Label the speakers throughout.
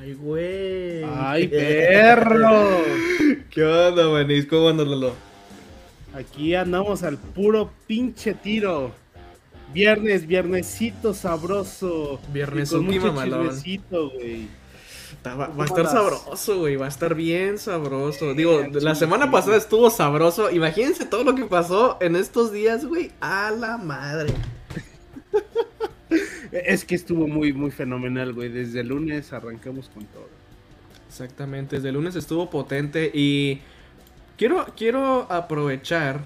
Speaker 1: Ay, güey.
Speaker 2: ¡Ay, perro!
Speaker 1: ¿Qué onda, manís? ¿Cómo andas, Lolo?
Speaker 2: Aquí andamos al puro pinche tiro. Viernes, viernesito sabroso.
Speaker 1: Viernes última malón.
Speaker 2: güey.
Speaker 1: Va, va a
Speaker 2: ¿Cómo
Speaker 1: estar sabroso, güey. Va a estar bien sabroso. Digo, la semana pasada estuvo sabroso. Imagínense todo lo que pasó en estos días, güey. A la madre.
Speaker 2: Es que estuvo muy, muy fenomenal, güey. Desde el lunes arrancamos con todo.
Speaker 1: Exactamente. Desde el lunes estuvo potente y quiero, quiero aprovechar.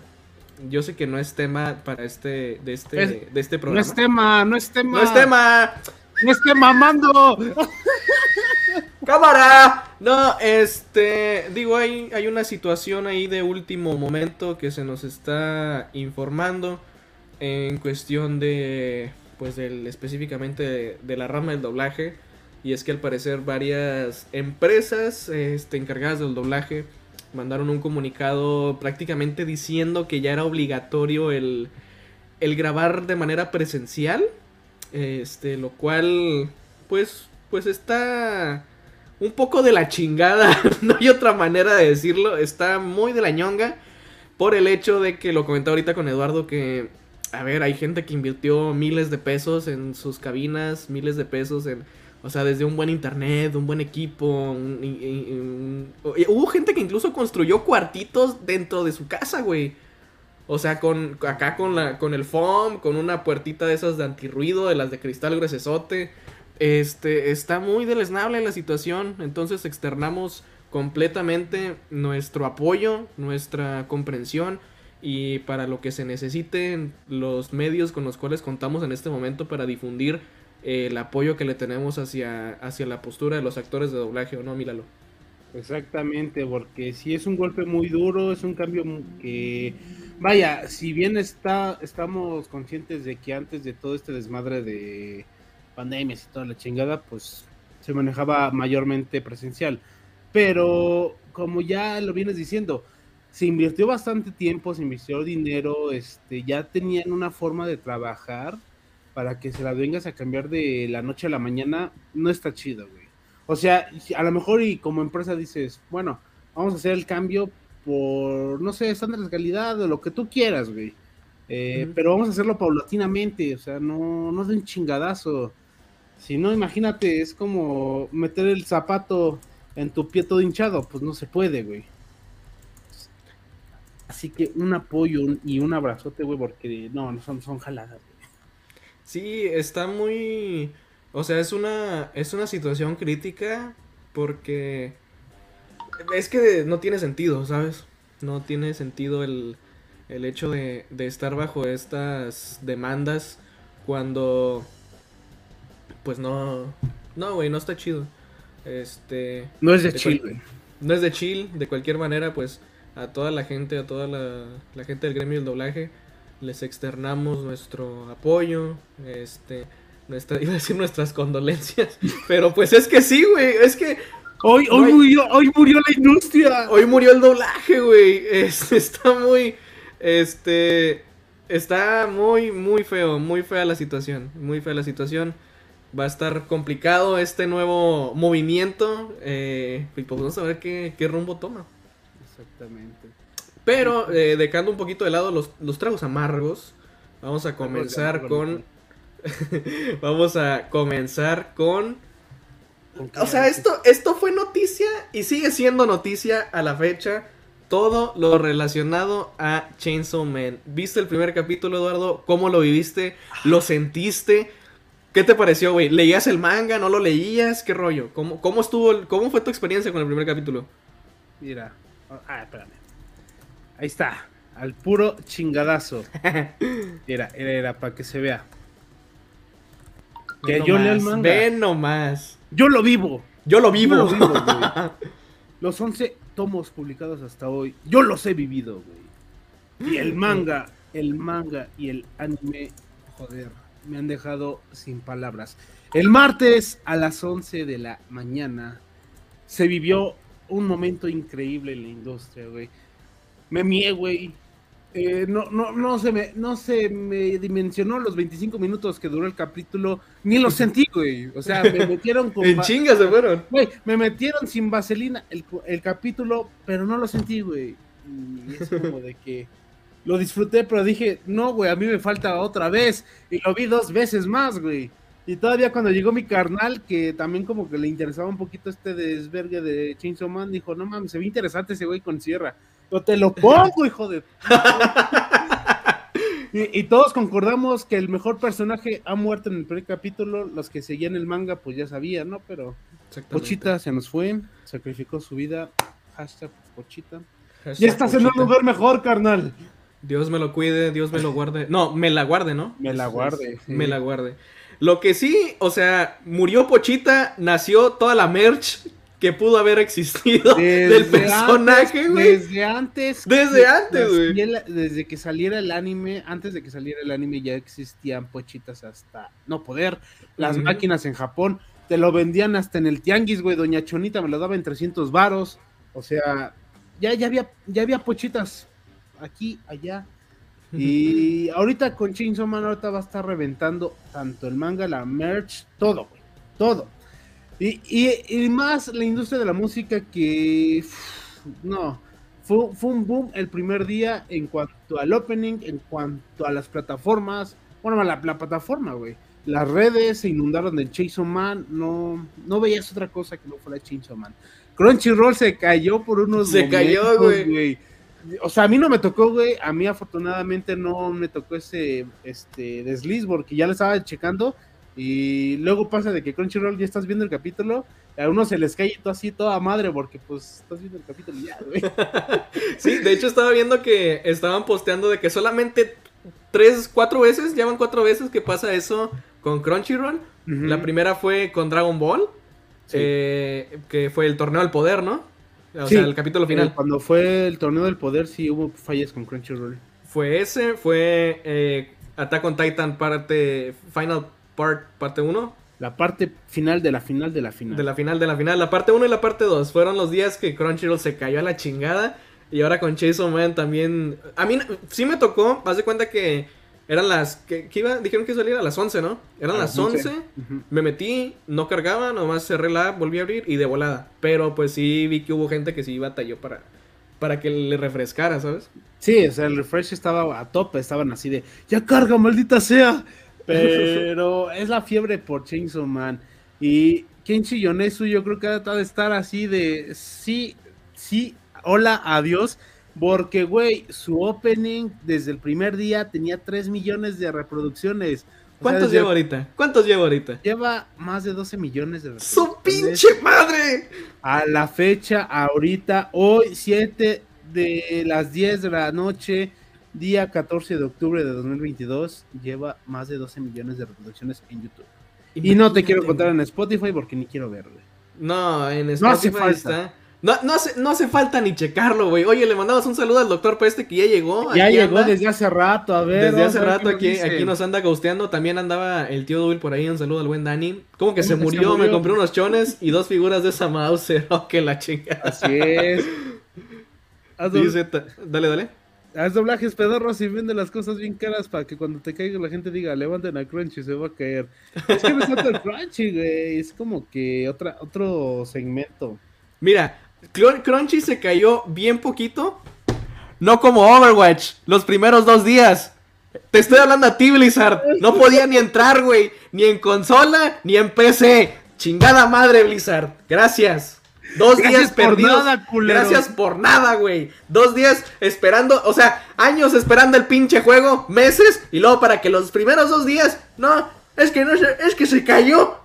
Speaker 1: Yo sé que no es tema para este, de este,
Speaker 2: Es-
Speaker 1: de este
Speaker 2: No
Speaker 1: programa.
Speaker 2: es tema, no es tema.
Speaker 1: No es tema.
Speaker 2: No es tema, mando.
Speaker 1: ¡Cámara! No, este. Digo, hay, hay una situación ahí de último momento que se nos está informando en cuestión de. Pues del, específicamente de, la rama del doblaje. Y es que al parecer varias empresas este, encargadas del doblaje mandaron un comunicado prácticamente diciendo que ya era obligatorio el, el grabar de manera presencial. Este, lo cual, pues, pues está un poco de la chingada, no hay otra manera de decirlo, está muy de la ñonga por el hecho de que lo comentaba ahorita con Eduardo que, a ver, hay gente que invirtió miles de pesos en sus cabinas, miles de pesos en, o sea, desde un buen internet, un buen equipo, hubo gente que incluso construyó cuartitos dentro de su casa, güey. O sea, con acá con la con el foam, con una puertita de esas de antirruido, de las de cristal gruesote. Este, está muy deleznable la situación, entonces externamos completamente nuestro apoyo, nuestra comprensión y para lo que se necesiten los medios con los cuales contamos en este momento para difundir eh, el apoyo que le tenemos hacia, hacia la postura de los actores de doblaje, ¿o no, Míralo?
Speaker 2: Exactamente, porque si es un golpe muy duro, es un cambio que, vaya, si bien está, estamos conscientes de que antes de todo este desmadre de pandemias y toda la chingada, pues se manejaba mayormente presencial. Pero como ya lo vienes diciendo, se invirtió bastante tiempo, se invirtió dinero, este, ya tenían una forma de trabajar para que se la vengas a cambiar de la noche a la mañana, no está chido, güey. O sea, a lo mejor y como empresa dices, bueno, vamos a hacer el cambio por, no sé, estándares de calidad o lo que tú quieras, güey. Eh. Pero vamos a hacerlo paulatinamente, o sea, no, no de un chingadazo. Si no, imagínate, es como meter el zapato en tu pie todo hinchado, pues no se puede, güey. Así que un apoyo y un abrazote, güey, porque no, no son, son jaladas, güey.
Speaker 1: Sí, está muy... O sea, es una, es una situación crítica porque es que no tiene sentido, ¿sabes? No tiene sentido el, el hecho de, de estar bajo estas demandas cuando... Pues no... No, güey, no está chido. Este...
Speaker 2: No es de
Speaker 1: De
Speaker 2: chill, güey.
Speaker 1: no es de chill, de cualquier manera, pues a toda la gente, a toda la, la gente del gremio del doblaje, les externamos nuestro apoyo, este, nuestra, iba a decir nuestras condolencias, pero pues es que sí, güey, es que
Speaker 2: Hoy,
Speaker 1: No
Speaker 2: hoy,
Speaker 1: hay-
Speaker 2: murió, hoy murió la industria.
Speaker 1: hoy murió el doblaje, güey, es- está muy, este, está muy, muy feo, muy fea la situación, muy fea la situación. Va a estar complicado este nuevo movimiento. Eh, y pues vamos a ver qué, qué rumbo toma.
Speaker 2: Exactamente.
Speaker 1: Pero eh, dejando un poquito de lado los, los tragos amargos, vamos a comenzar con. vamos a comenzar con.
Speaker 2: ¿Con qué
Speaker 1: O sea, esto, esto fue noticia y sigue siendo noticia a la fecha. Todo lo relacionado a Chainsaw Man. ¿Viste el primer capítulo, Eduardo? ¿Cómo lo viviste? ¿Lo sentiste? ¿Qué te pareció, güey? ¿Leías el manga? ¿No lo leías? ¿Qué rollo? ¿Cómo, cómo estuvo? el- ¿Cómo fue tu experiencia con el primer capítulo?
Speaker 2: Mira. Ah, espérame. Ahí está. Al puro chingadazo. Era, era, era, para que se vea. Que yo leo el manga.
Speaker 1: Ve nomás.
Speaker 2: Yo lo vivo.
Speaker 1: Yo lo vivo.
Speaker 2: Yo lo vivo, güey. Los 11 tomos publicados hasta hoy, yo los he vivido, güey. Y el manga, el manga y el anime, joder, me han dejado sin palabras. El martes a las 11 de la mañana se vivió un momento increíble en la industria, güey. Me mié, güey. Eh, no, no, no se me, no se me dimensionó los 25 minutos que duró el capítulo, ni los sentí, güey. O sea, me metieron con.
Speaker 1: en chingas se fueron.
Speaker 2: Güey, me metieron sin vaselina el, el capítulo, pero no lo sentí, güey. Y es como de que lo disfruté, pero dije, no, güey, a mí me falta otra vez. Y lo vi dos veces más, güey. Y todavía cuando llegó mi carnal, que también como que le interesaba un poquito este desvergue de Chainsaw Man, dijo, no mames, se ve interesante ese güey con sierra. Yo te lo pongo, hijo de... y, y, todos concordamos que el mejor personaje ha muerto en el primer capítulo. Los que seguían el manga, pues ya sabían, ¿no? Pero Pochita se nos fue, sacrificó su vida. Hashtag Pochita. Hashtag ya estás Pochita. en un lugar mejor, carnal.
Speaker 1: Dios me lo cuide, Dios me lo guarde. No, me la guarde, ¿no?
Speaker 2: Me la guarde.
Speaker 1: Sí. Me la guarde. Lo que sí, o sea, murió Pochita, nació toda la merch que pudo haber existido desde del personaje, güey.
Speaker 2: Desde antes.
Speaker 1: Desde antes, güey.
Speaker 2: Desde que saliera el anime, antes de que saliera el anime ya existían pochitas hasta no poder. Las uh -huh. máquinas en Japón te lo vendían hasta en el tianguis, güey. Doña Chonita me lo daba en 300 varos. O sea, ya, ya, había, ya había pochitas aquí, allá. Y ahorita con Chainsaw Man ahorita va a estar reventando tanto el manga, la merch, todo, güey. Todo. Y, y, y, más la industria de la música que no fue, fue, un boom el primer día en cuanto al opening, en cuanto a las plataformas, bueno, la, la plataforma, güey. Las redes se inundaron del Chainsaw Man, no, no veías otra cosa que no fuera Chainsaw Man. Crunchyroll se cayó por unos
Speaker 1: Se momentos, cayó, güey.
Speaker 2: O sea, a mí no me tocó, güey. A mí afortunadamente no me tocó ese este desliz porque ya lo estaba checando y luego pasa de que Crunchyroll ya estás viendo el capítulo, a uno se les cae todo así toda madre porque pues estás viendo el capítulo ya, güey.
Speaker 1: sí, de hecho estaba viendo que estaban posteando de que solamente tres, cuatro veces, ya van cuatro veces que pasa eso con Crunchyroll. Uh -huh. La primera fue con Dragon Ball, sí. eh, que fue el torneo del poder, ¿no? O
Speaker 2: sí,
Speaker 1: sea, el capítulo final.
Speaker 2: Eh, cuando fue el torneo del poder sí hubo fallas con Crunchyroll.
Speaker 1: Fue ese, fue eh, Attack on Titan parte Final Part, parte 1.
Speaker 2: La parte final de la final de la final.
Speaker 1: De la final de la final. La parte 1 y la parte 2 fueron los días que Crunchyroll se cayó a la chingada. Y ahora con Chainsaw Man también. A mí sí me tocó. Haz de cuenta que eran las. que, iba, Dijeron que salía a las 11, ¿no? Eran a las 11. 11. Uh -huh. Me metí, no cargaba, nomás cerré la app, volví a abrir y de volada. Pero pues sí vi que hubo gente que sí batalló para. Para que le refrescara, ¿sabes?
Speaker 2: Sí, o sea, el refresh estaba a tope, estaban así de, ya carga, maldita sea. Pero es la fiebre por Chainsaw Man. Y Kenshi Yonesu yo creo que ha de estar así de sí, sí, hola, adiós. Porque, güey, su opening desde el primer día tenía 3 millones de reproducciones.
Speaker 1: O ¿Cuántos sea, lleva ahorita? ¿Cuántos lleva ahorita?
Speaker 2: Lleva más de 12 millones de
Speaker 1: reproducciones. ¡Su pinche madre!
Speaker 2: A la fecha, ahorita, hoy, 7 de las 10 de la noche, día 14 de octubre de 2022, lleva más de 12 millones de reproducciones en YouTube. Imagínate. Y no te quiero contar en Spotify porque ni quiero verlo.
Speaker 1: No, en Spotify no está. No, no, hace, no hace falta ni checarlo, güey. Oye, le mandamos un saludo al doctor Peste que ya llegó.
Speaker 2: Ya llegó anda. desde hace rato, a ver.
Speaker 1: Desde hace rato aquí, aquí nos anda ghosteando. También andaba el tío Dubil por ahí. Un saludo al buen Dani. Como que, se, murió? se, murió? Me compré unos chones y dos figuras de esa Mauser. Oh, que la chingada.
Speaker 2: Así es.
Speaker 1: Dice, dale, dale.
Speaker 2: Haz doblajes pedorros y vende las cosas bien caras para que cuando te caiga la gente diga, levanten a Crunchy, se va a caer. es que es tanto el Crunchy, güey. Es como que otra, otro segmento.
Speaker 1: Mira, Crunchy se cayó bien poquito. No como Overwatch, los primeros dos días. Te estoy hablando a ti, Blizzard. No podía ni entrar, güey. Ni en consola, ni en PC. Chingada madre, Blizzard. Gracias. Dos
Speaker 2: Gracias
Speaker 1: días perdidos.
Speaker 2: Nada,
Speaker 1: Gracias por nada, güey. Dos días esperando, o sea, años esperando el pinche juego, meses, y luego para que los primeros dos días, no, es que no es que se cayó.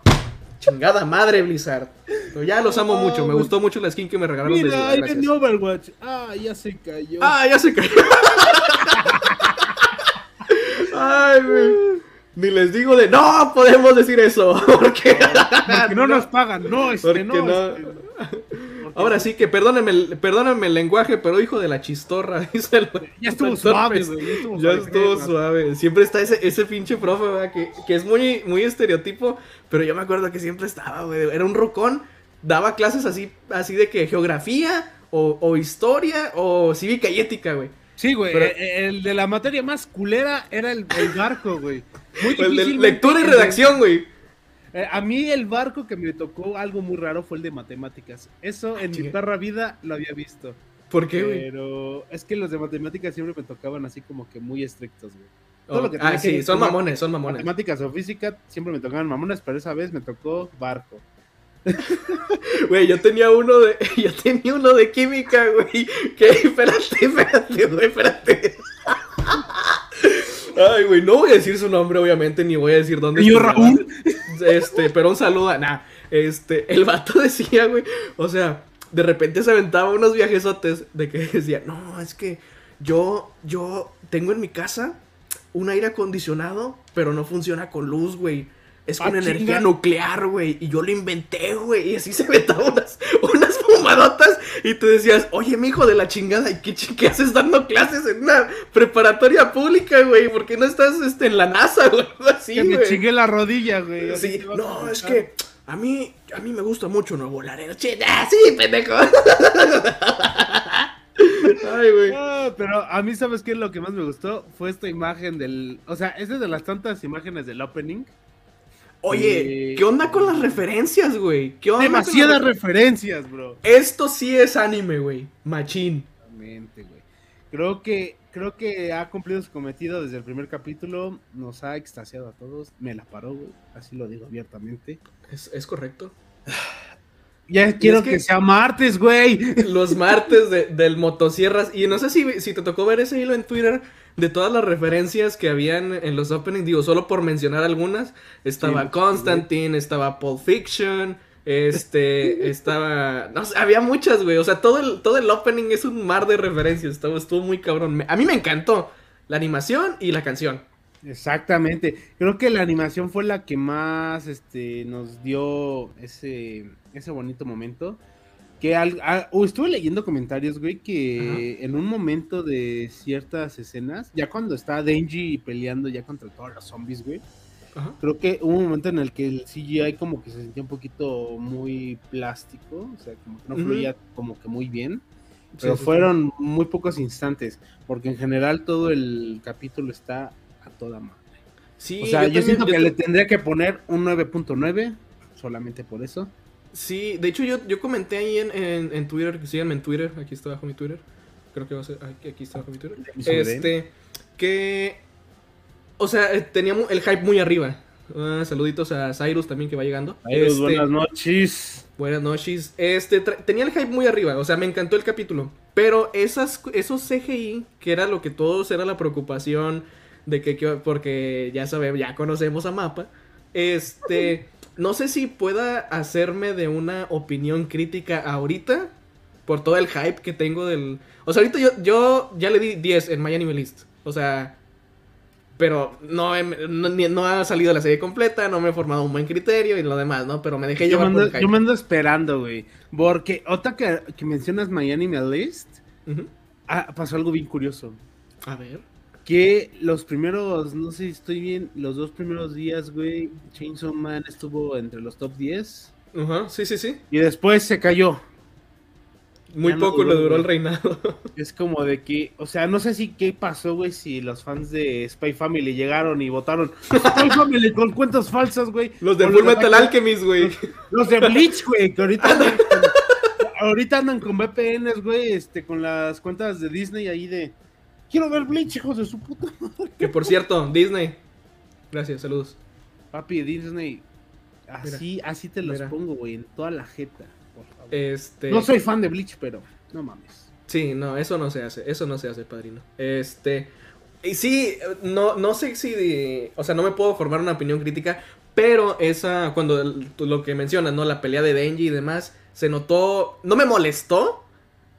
Speaker 1: Chingada madre, Blizzard. Pero ya los amo mucho. Me gustó mucho la skin que me regalaron.
Speaker 2: Mira, Overwatch. Ah, ya se cayó.
Speaker 1: Ah, ya se cayó. Ay, güey. Ni les digo de no podemos decir eso. Porque,
Speaker 2: porque no nos pagan. No, este,
Speaker 1: porque
Speaker 2: no.
Speaker 1: no.
Speaker 2: Este,
Speaker 1: Ahora sí que perdónenme, perdónenme el lenguaje, pero hijo de la chistorra. Dice el,
Speaker 2: ya estuvo suave, güey.
Speaker 1: Ya estuvo, ya estuvo suave. Siempre está ese, ese pinche profe, ¿verdad? Que, que es muy, muy estereotipo. Pero yo me acuerdo que siempre estaba, güey. Era un rocón. Daba clases así, así de que geografía, o, o historia, o cívica y ética, güey.
Speaker 2: Sí, güey. Eh, el, de la materia más culera era el, barco, güey.
Speaker 1: el de lectura y redacción, güey.
Speaker 2: Eh, a mí el barco que me tocó algo muy raro fue el de matemáticas. Eso en mi perra vida lo había visto.
Speaker 1: ¿Por qué, güey?
Speaker 2: Pero es que los de matemáticas siempre me tocaban así como que muy estrictos, güey.
Speaker 1: Oh, ah, sí, son mamones, son mamones.
Speaker 2: Matemáticas o física siempre me tocaban mamones, pero esa vez me tocó barco.
Speaker 1: Güey, yo tenía uno de. Yo tenía uno de química, güey. Que espérate, espérate, güey, espérate. Ay, güey, no voy a decir su nombre, obviamente, ni voy a decir dónde.
Speaker 2: ¿Y Raúl?
Speaker 1: Este, pero un saludo a. Nah, este, el vato decía, güey. O sea, de repente se aventaba unos viajesotes de que decía, no, es que yo, yo tengo en mi casa un aire acondicionado, pero no funciona con luz, güey. Es con ah, energía nuclear, güey. Y yo lo inventé, güey. Y así se aventaba unas, unas fumadotas. Y tú decías, oye, mi hijo de la chingada, ¿y qué, qué, haces dando clases en una preparatoria pública, güey? ¿Por qué no estás este, en la NASA, güey?
Speaker 2: Así, que me chingué la rodilla, güey.
Speaker 1: Sí, no, es que a mí, a mí me gusta mucho Nuevo Laredo. ¡Ah, sí, pendejo!
Speaker 2: Ay, güey. pero a mí, ¿sabes qué es lo que más me gustó? Fue esta imagen del. O sea, esa es de las tantas imágenes del opening.
Speaker 1: Oye, ¿qué onda con las referencias, güey? ¿Qué onda
Speaker 2: Demasiadas referencias, bro.
Speaker 1: Esto sí es anime, güey. Machín.
Speaker 2: Exactamente, güey. Creo que, creo que ha cumplido su cometido desde el primer capítulo. Nos ha extasiado a todos. Me la paró, güey. Así lo digo abiertamente.
Speaker 1: Es, correcto.
Speaker 2: Ya quiero que, sea martes, güey.
Speaker 1: Los martes de, del motosierras. Y no sé si, si te tocó ver ese hilo en Twitter de todas las referencias que habían en los openings. Digo, solo por mencionar algunas. Estaba Constantine, estaba Pulp Fiction. Este, estaba. No sé, había muchas, güey. O sea, todo el, todo el opening es un mar de referencias. Estuvo, estuvo muy cabrón. A mí me encantó la animación y la canción.
Speaker 2: Exactamente. Creo que la animación fue la que más este, nos dio ese, ese bonito momento. Que al, estuve leyendo comentarios, güey, que en un momento de ciertas escenas, ya cuando está Denji peleando ya contra todos los zombies, güey, creo que hubo un momento en el que el CGI como que se sentía un poquito muy plástico, o sea, como que no fluía como que muy bien. Pero fueron muy pocos instantes, porque en general todo el capítulo está toda madre. Sí, o sea, yo, siento que le tendría que poner un 9.9, solamente por eso.
Speaker 1: Sí, de hecho yo, yo comenté ahí en, en, Twitter, síganme en Twitter, aquí está abajo mi Twitter. Creo que va a ser, aquí, está abajo mi Twitter. Este, que, o sea, eh, teníamos el hype muy arriba. Uh, saluditos a Cyrus también que va llegando.
Speaker 2: Cyrus, este, buenas noches.
Speaker 1: Buenas noches. Este, tenía el hype muy arriba, o sea, me encantó el capítulo. Pero esas, esos CGI, que era lo que todos era la preocupación de que, porque ya sabemos, ya conocemos a Mapa. Este, no sé si pueda hacerme de una opinión crítica ahorita por todo el hype que tengo del... O sea, ahorita yo, yo ya le di 10 en My Anime List. O sea, pero no, no, ha salido la serie completa, no me he formado un buen criterio y lo demás, ¿no? Pero me dejé yo
Speaker 2: llevar por Yo me ando esperando, güey. Porque otra que, que mencionas My Anime List, ah, pasó algo bien curioso.
Speaker 1: A ver
Speaker 2: que los primeros, no sé si estoy bien, los dos primeros días, güey, Chainsaw Man estuvo entre los top 10.
Speaker 1: Ajá, sí, sí, sí.
Speaker 2: Y después se cayó.
Speaker 1: Muy poco le duró el reinado.
Speaker 2: Es como de que, o sea, no sé si qué pasó, güey, si los fans de Spy Family llegaron y votaron Spy Family con cuentas falsas, güey.
Speaker 1: Los de Full Metal Alchemist, güey.
Speaker 2: Los, de Bleach, güey, que ahorita andan, ahorita andan con VPNs, güey, este, con las cuentas de Disney ahí de Quiero ver Bleach, hijos de su puta
Speaker 1: madre. Que por cierto, Disney. Gracias, saludos.
Speaker 2: Papi, Disney. Así, así te los pongo, güey, en toda la jeta, por favor. Este... No soy fan de Bleach, pero no mames.
Speaker 1: Sí, no, eso no se hace, eso no se hace, padrino. Este. Y sí, no, no sé si. o sea, no me puedo formar una opinión crítica, pero esa. Cuando lo que mencionas, ¿no? La pelea de Denji y demás, se notó. No me molestó,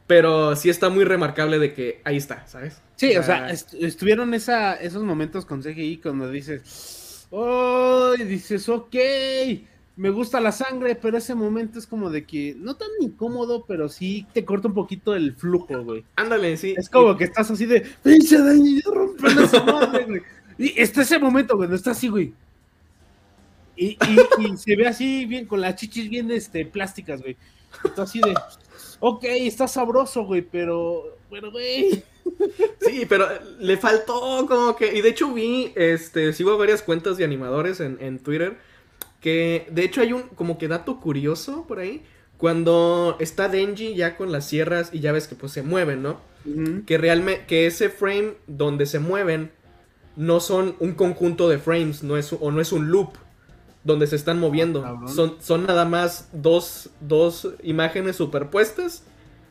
Speaker 1: pero sí está muy remarcable de que ahí está, ¿sabes?
Speaker 2: Sí, o sea, estuvieron esa, esos momentos con CGI cuando dices, oh, y dices, ok, me gusta la sangre, pero ese momento es como de que no tan incómodo, pero sí te corta un poquito el flujo, güey.
Speaker 1: Ándale, sí.
Speaker 2: Es como que estás así de, pinche daño, rompen esa madre, güey. Y está ese momento, güey, no está así, güey. Y, y, se ve así bien, con las chichis bien este, plásticas, güey. Está así de, ok, está sabroso, güey, pero Pero, güey.
Speaker 1: Sí, pero le faltó como que. Y de hecho vi, este, sigo varias cuentas de animadores en, en Twitter. Que de hecho hay un como que dato curioso por ahí. Cuando está Denji ya con las sierras y ya ves que pues se mueven, ¿no? Que realmente, que ese frame donde se mueven no son un conjunto de frames, no es, o no es un loop donde se están moviendo.
Speaker 2: cabrón.
Speaker 1: son, son nada más dos, dos imágenes superpuestas.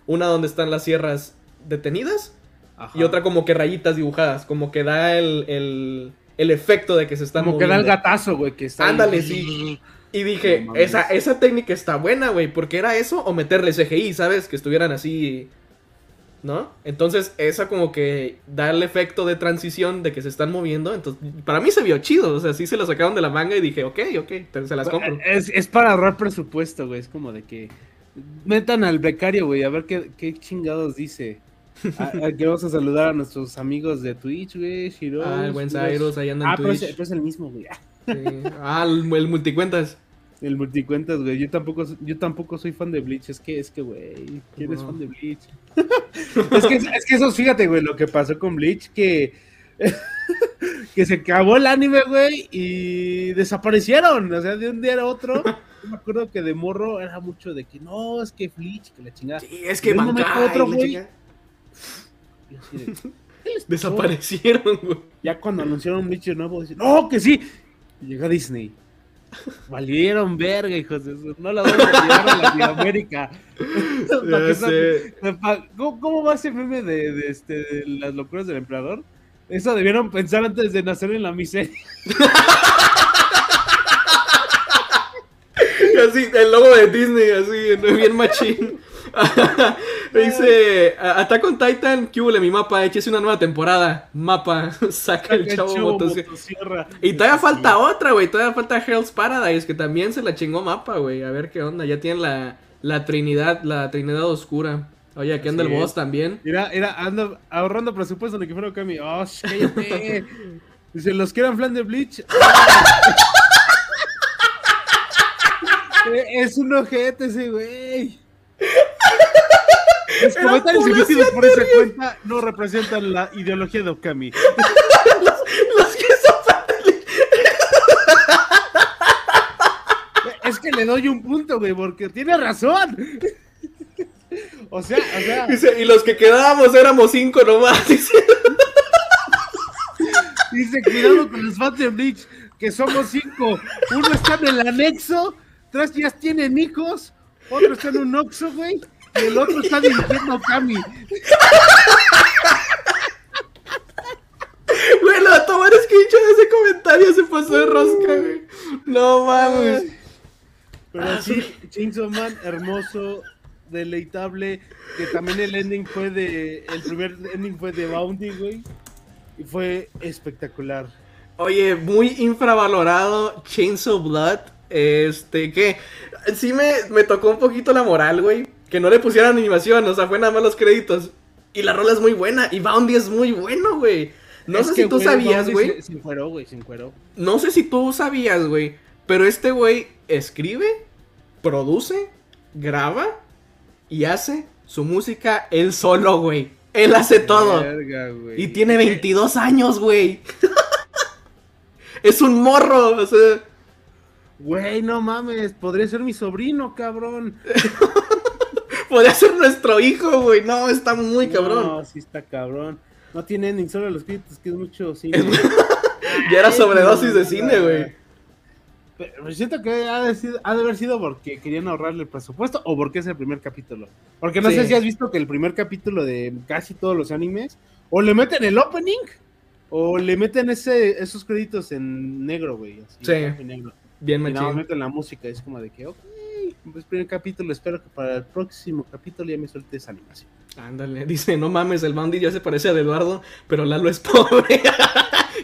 Speaker 1: Una donde están las sierras detenidas
Speaker 2: Ajá.
Speaker 1: y otra como que rayitas dibujadas, como que da el, el, el efecto de que se están
Speaker 2: Como que da el gatazo, güey, que está. ahí.
Speaker 1: Ándale, sí. Y dije,
Speaker 2: No
Speaker 1: esa, esa técnica está buena, güey, porque era eso o meterle CGI, ¿sabes? Que estuvieran así, ¿no? Entonces, esa como que da el efecto de transición de que se están moviendo. Entonces, para mí se vio chido, o sea, sí se la sacaron de la manga y dije, ok, ok, te- se las compro.
Speaker 2: Es, es para ahorrar presupuesto, güey. Es como de que metan al becario, güey, a ver qué, qué chingados dice. A- Aquí vamos a saludar a nuestros amigos de Twitch, güey. Shiro.
Speaker 1: Ah, el buen Cyrus, ahí anda en
Speaker 2: Ah, pero es, pero es el mismo, güey.
Speaker 1: Sí. Ah, el, el multicuentas.
Speaker 2: El multicuentas, güey. Yo tampoco, yo tampoco soy fan de Bleach. Es que, es que, güey, ¿quién es
Speaker 1: No.
Speaker 2: fan de Bleach? es, que, es que eso, fíjate, güey, lo que pasó con Bleach, que, que se acabó el anime, güey, y desaparecieron. O sea, de un día a otro. Yo me acuerdo que de morro era mucho de que no, es que Bleach, que la chingada.
Speaker 1: Sí, es que Bankai,
Speaker 2: otro,
Speaker 1: la
Speaker 2: güey.
Speaker 1: Desaparecieron, güey.
Speaker 2: Ya cuando anunciaron Bleach de nuevo, dicen, ¡no, que sí! Y llega Disney. Valieron verga, hijos de su... No la vamos a llevar a Latinoamérica. ¿Cómo, cómo va ese meme de, de, este, de las locuras del emperador? Eso debieron pensar antes de nacer en la miseria.
Speaker 1: Así, el logo de Disney, así, bien machín. Dice, Attack on Titan, ¿qué hubo mi mapa? Échese una nueva temporada. Mapa, saca el chavo motosierra. Y todavía falta otra, güey. Todavía falta Hell's Paradise, que también se la chingó mapa, güey. A ver qué onda. Ya tienen la, la Trinidad, la Trinidad Oscura. Oye, aquí anda el boss también.
Speaker 2: Mira, era, ando ahorrando presupuesto en el que fuera Kami. ¡Oh, cállate! Dice, los que eran flan de Bleach. Eh, es un ojete ese güey. Los comentarios emitidos por esa cuenta no representan la ideología de Okami.
Speaker 1: Los que son
Speaker 2: Es que le doy un punto, güey, porque tiene razón. O sea, o sea,
Speaker 1: Dice, y los que quedábamos éramos cinco nomás. Dice,
Speaker 2: dice, cuidado con los de Bleach, que somos cinco. Uno está en el anexo, tres ya tienen hijos, otro está en un Oxxo, güey, y el otro está dirigiendo a Okami.
Speaker 1: Güey, lo va a tomar screenshot de ese comentario. Se pasó de rosca, güey. No mames.
Speaker 2: Pero
Speaker 1: Ah,
Speaker 2: sí, Chainsaw Man, hermoso, deleitable, que también el ending fue de, el primer ending fue de Bounty, güey, y fue espectacular.
Speaker 1: Oye, muy infravalorado Chainsaw Blood. Este, que sí me, me tocó un poquito la moral, güey. Que no le pusieran animación, o sea, fue nada más los créditos. Y la rola es muy buena, y Bounty es muy bueno, güey. No
Speaker 2: Es
Speaker 1: sé
Speaker 2: que,
Speaker 1: si tú sabías, güey.
Speaker 2: Se, se encueró, güey, se encueró.
Speaker 1: No sé si tú sabías, güey. Pero este güey escribe, produce, graba y hace su música él solo, güey. Él hace todo.
Speaker 2: Verga.
Speaker 1: Y tiene 22 años, güey. es un morro, o sea.
Speaker 2: Güey, no mames, podría ser mi sobrino, cabrón.
Speaker 1: Podría ser nuestro hijo, güey. No, está muy cabrón.
Speaker 2: No, sí está cabrón. No tiene ni solo los créditos, que es mucho cine.
Speaker 1: Ya era sobredosis de cine, güey.
Speaker 2: Pero siento que ha de, sido- ha de haber sido porque querían ahorrarle el presupuesto o porque es el primer capítulo. Porque no
Speaker 1: Sí.
Speaker 2: sé si has visto que el primer capítulo de casi todos los animes, o le meten el opening, o le meten ese, esos créditos en negro, güey. así,
Speaker 1: Sí.
Speaker 2: negro.
Speaker 1: Bien
Speaker 2: Y nada
Speaker 1: machín.
Speaker 2: la música, es como de que, ok, pues primer capítulo, espero que para el próximo capítulo ya me sueltes animación.
Speaker 1: Ándale, dice, no mames, el Bounty ya se parece a de Eduardo, pero Lalo es pobre.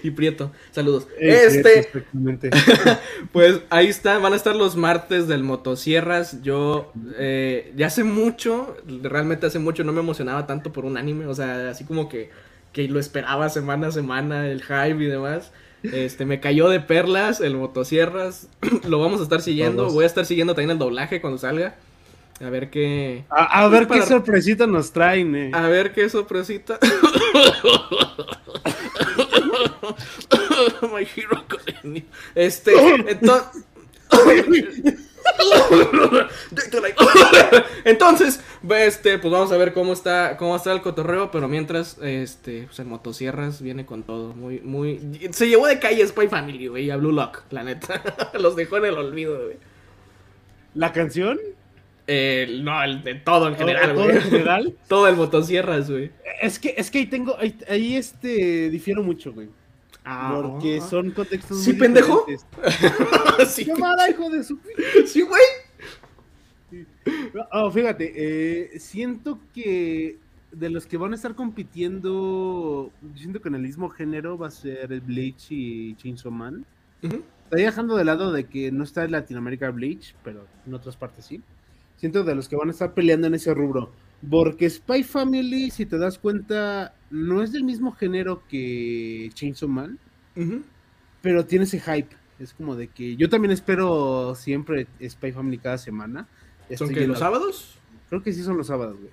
Speaker 1: y Prieto, saludos. este. Pues ahí está, van a estar los martes del Motosierras. Yo eh, ya hace mucho, realmente hace mucho no me emocionaba tanto por un anime, o sea, así como que, que lo esperaba semana a semana, el hype y demás. Este, me cayó de perlas el Motosierras, lo vamos a estar siguiendo, voy a estar siguiendo también el doblaje cuando salga. A ver qué.
Speaker 2: A, a ver qué sorpresita nos traen, eh.
Speaker 1: A ver qué sorpresita. My Hero Academia. Este, entonces. Entonces, este, pues vamos a ver cómo está, cómo está el cotorreo, pero mientras, este, pues el motosierras viene con todo, muy, muy, se llevó de calle Spy Family, güey, a Blue Lock, la neta, los dejó en el olvido, güey.
Speaker 2: ¿La canción?
Speaker 1: Eh, no, el de todo en general,
Speaker 2: ¿Todo en general?
Speaker 1: todo el motosierras, güey.
Speaker 2: Es que, es que ahí tengo, ahí, ahí este, difiero mucho, güey.
Speaker 1: Ah,
Speaker 2: porque son contextos
Speaker 1: ¿Sí, pendejo?
Speaker 2: sí. ¿Qué mala, hijo de su...
Speaker 1: Sí, güey.
Speaker 2: Oh, fíjate, eh, siento que de los que van a estar compitiendo, siento que en el mismo género va a ser Bleach y Chainsaw Man. Estoy dejando de lado de que no está en Latinoamérica Bleach, pero en otras partes sí. Siento de los que van a estar peleando en ese rubro. Porque Spy Family, si te das cuenta, no es del mismo género que Chainsaw Man, pero tiene ese hype. Es como de que yo también espero siempre Spy Family cada semana.
Speaker 1: ¿Son que los sábados?
Speaker 2: Creo que sí son los sábados, güey.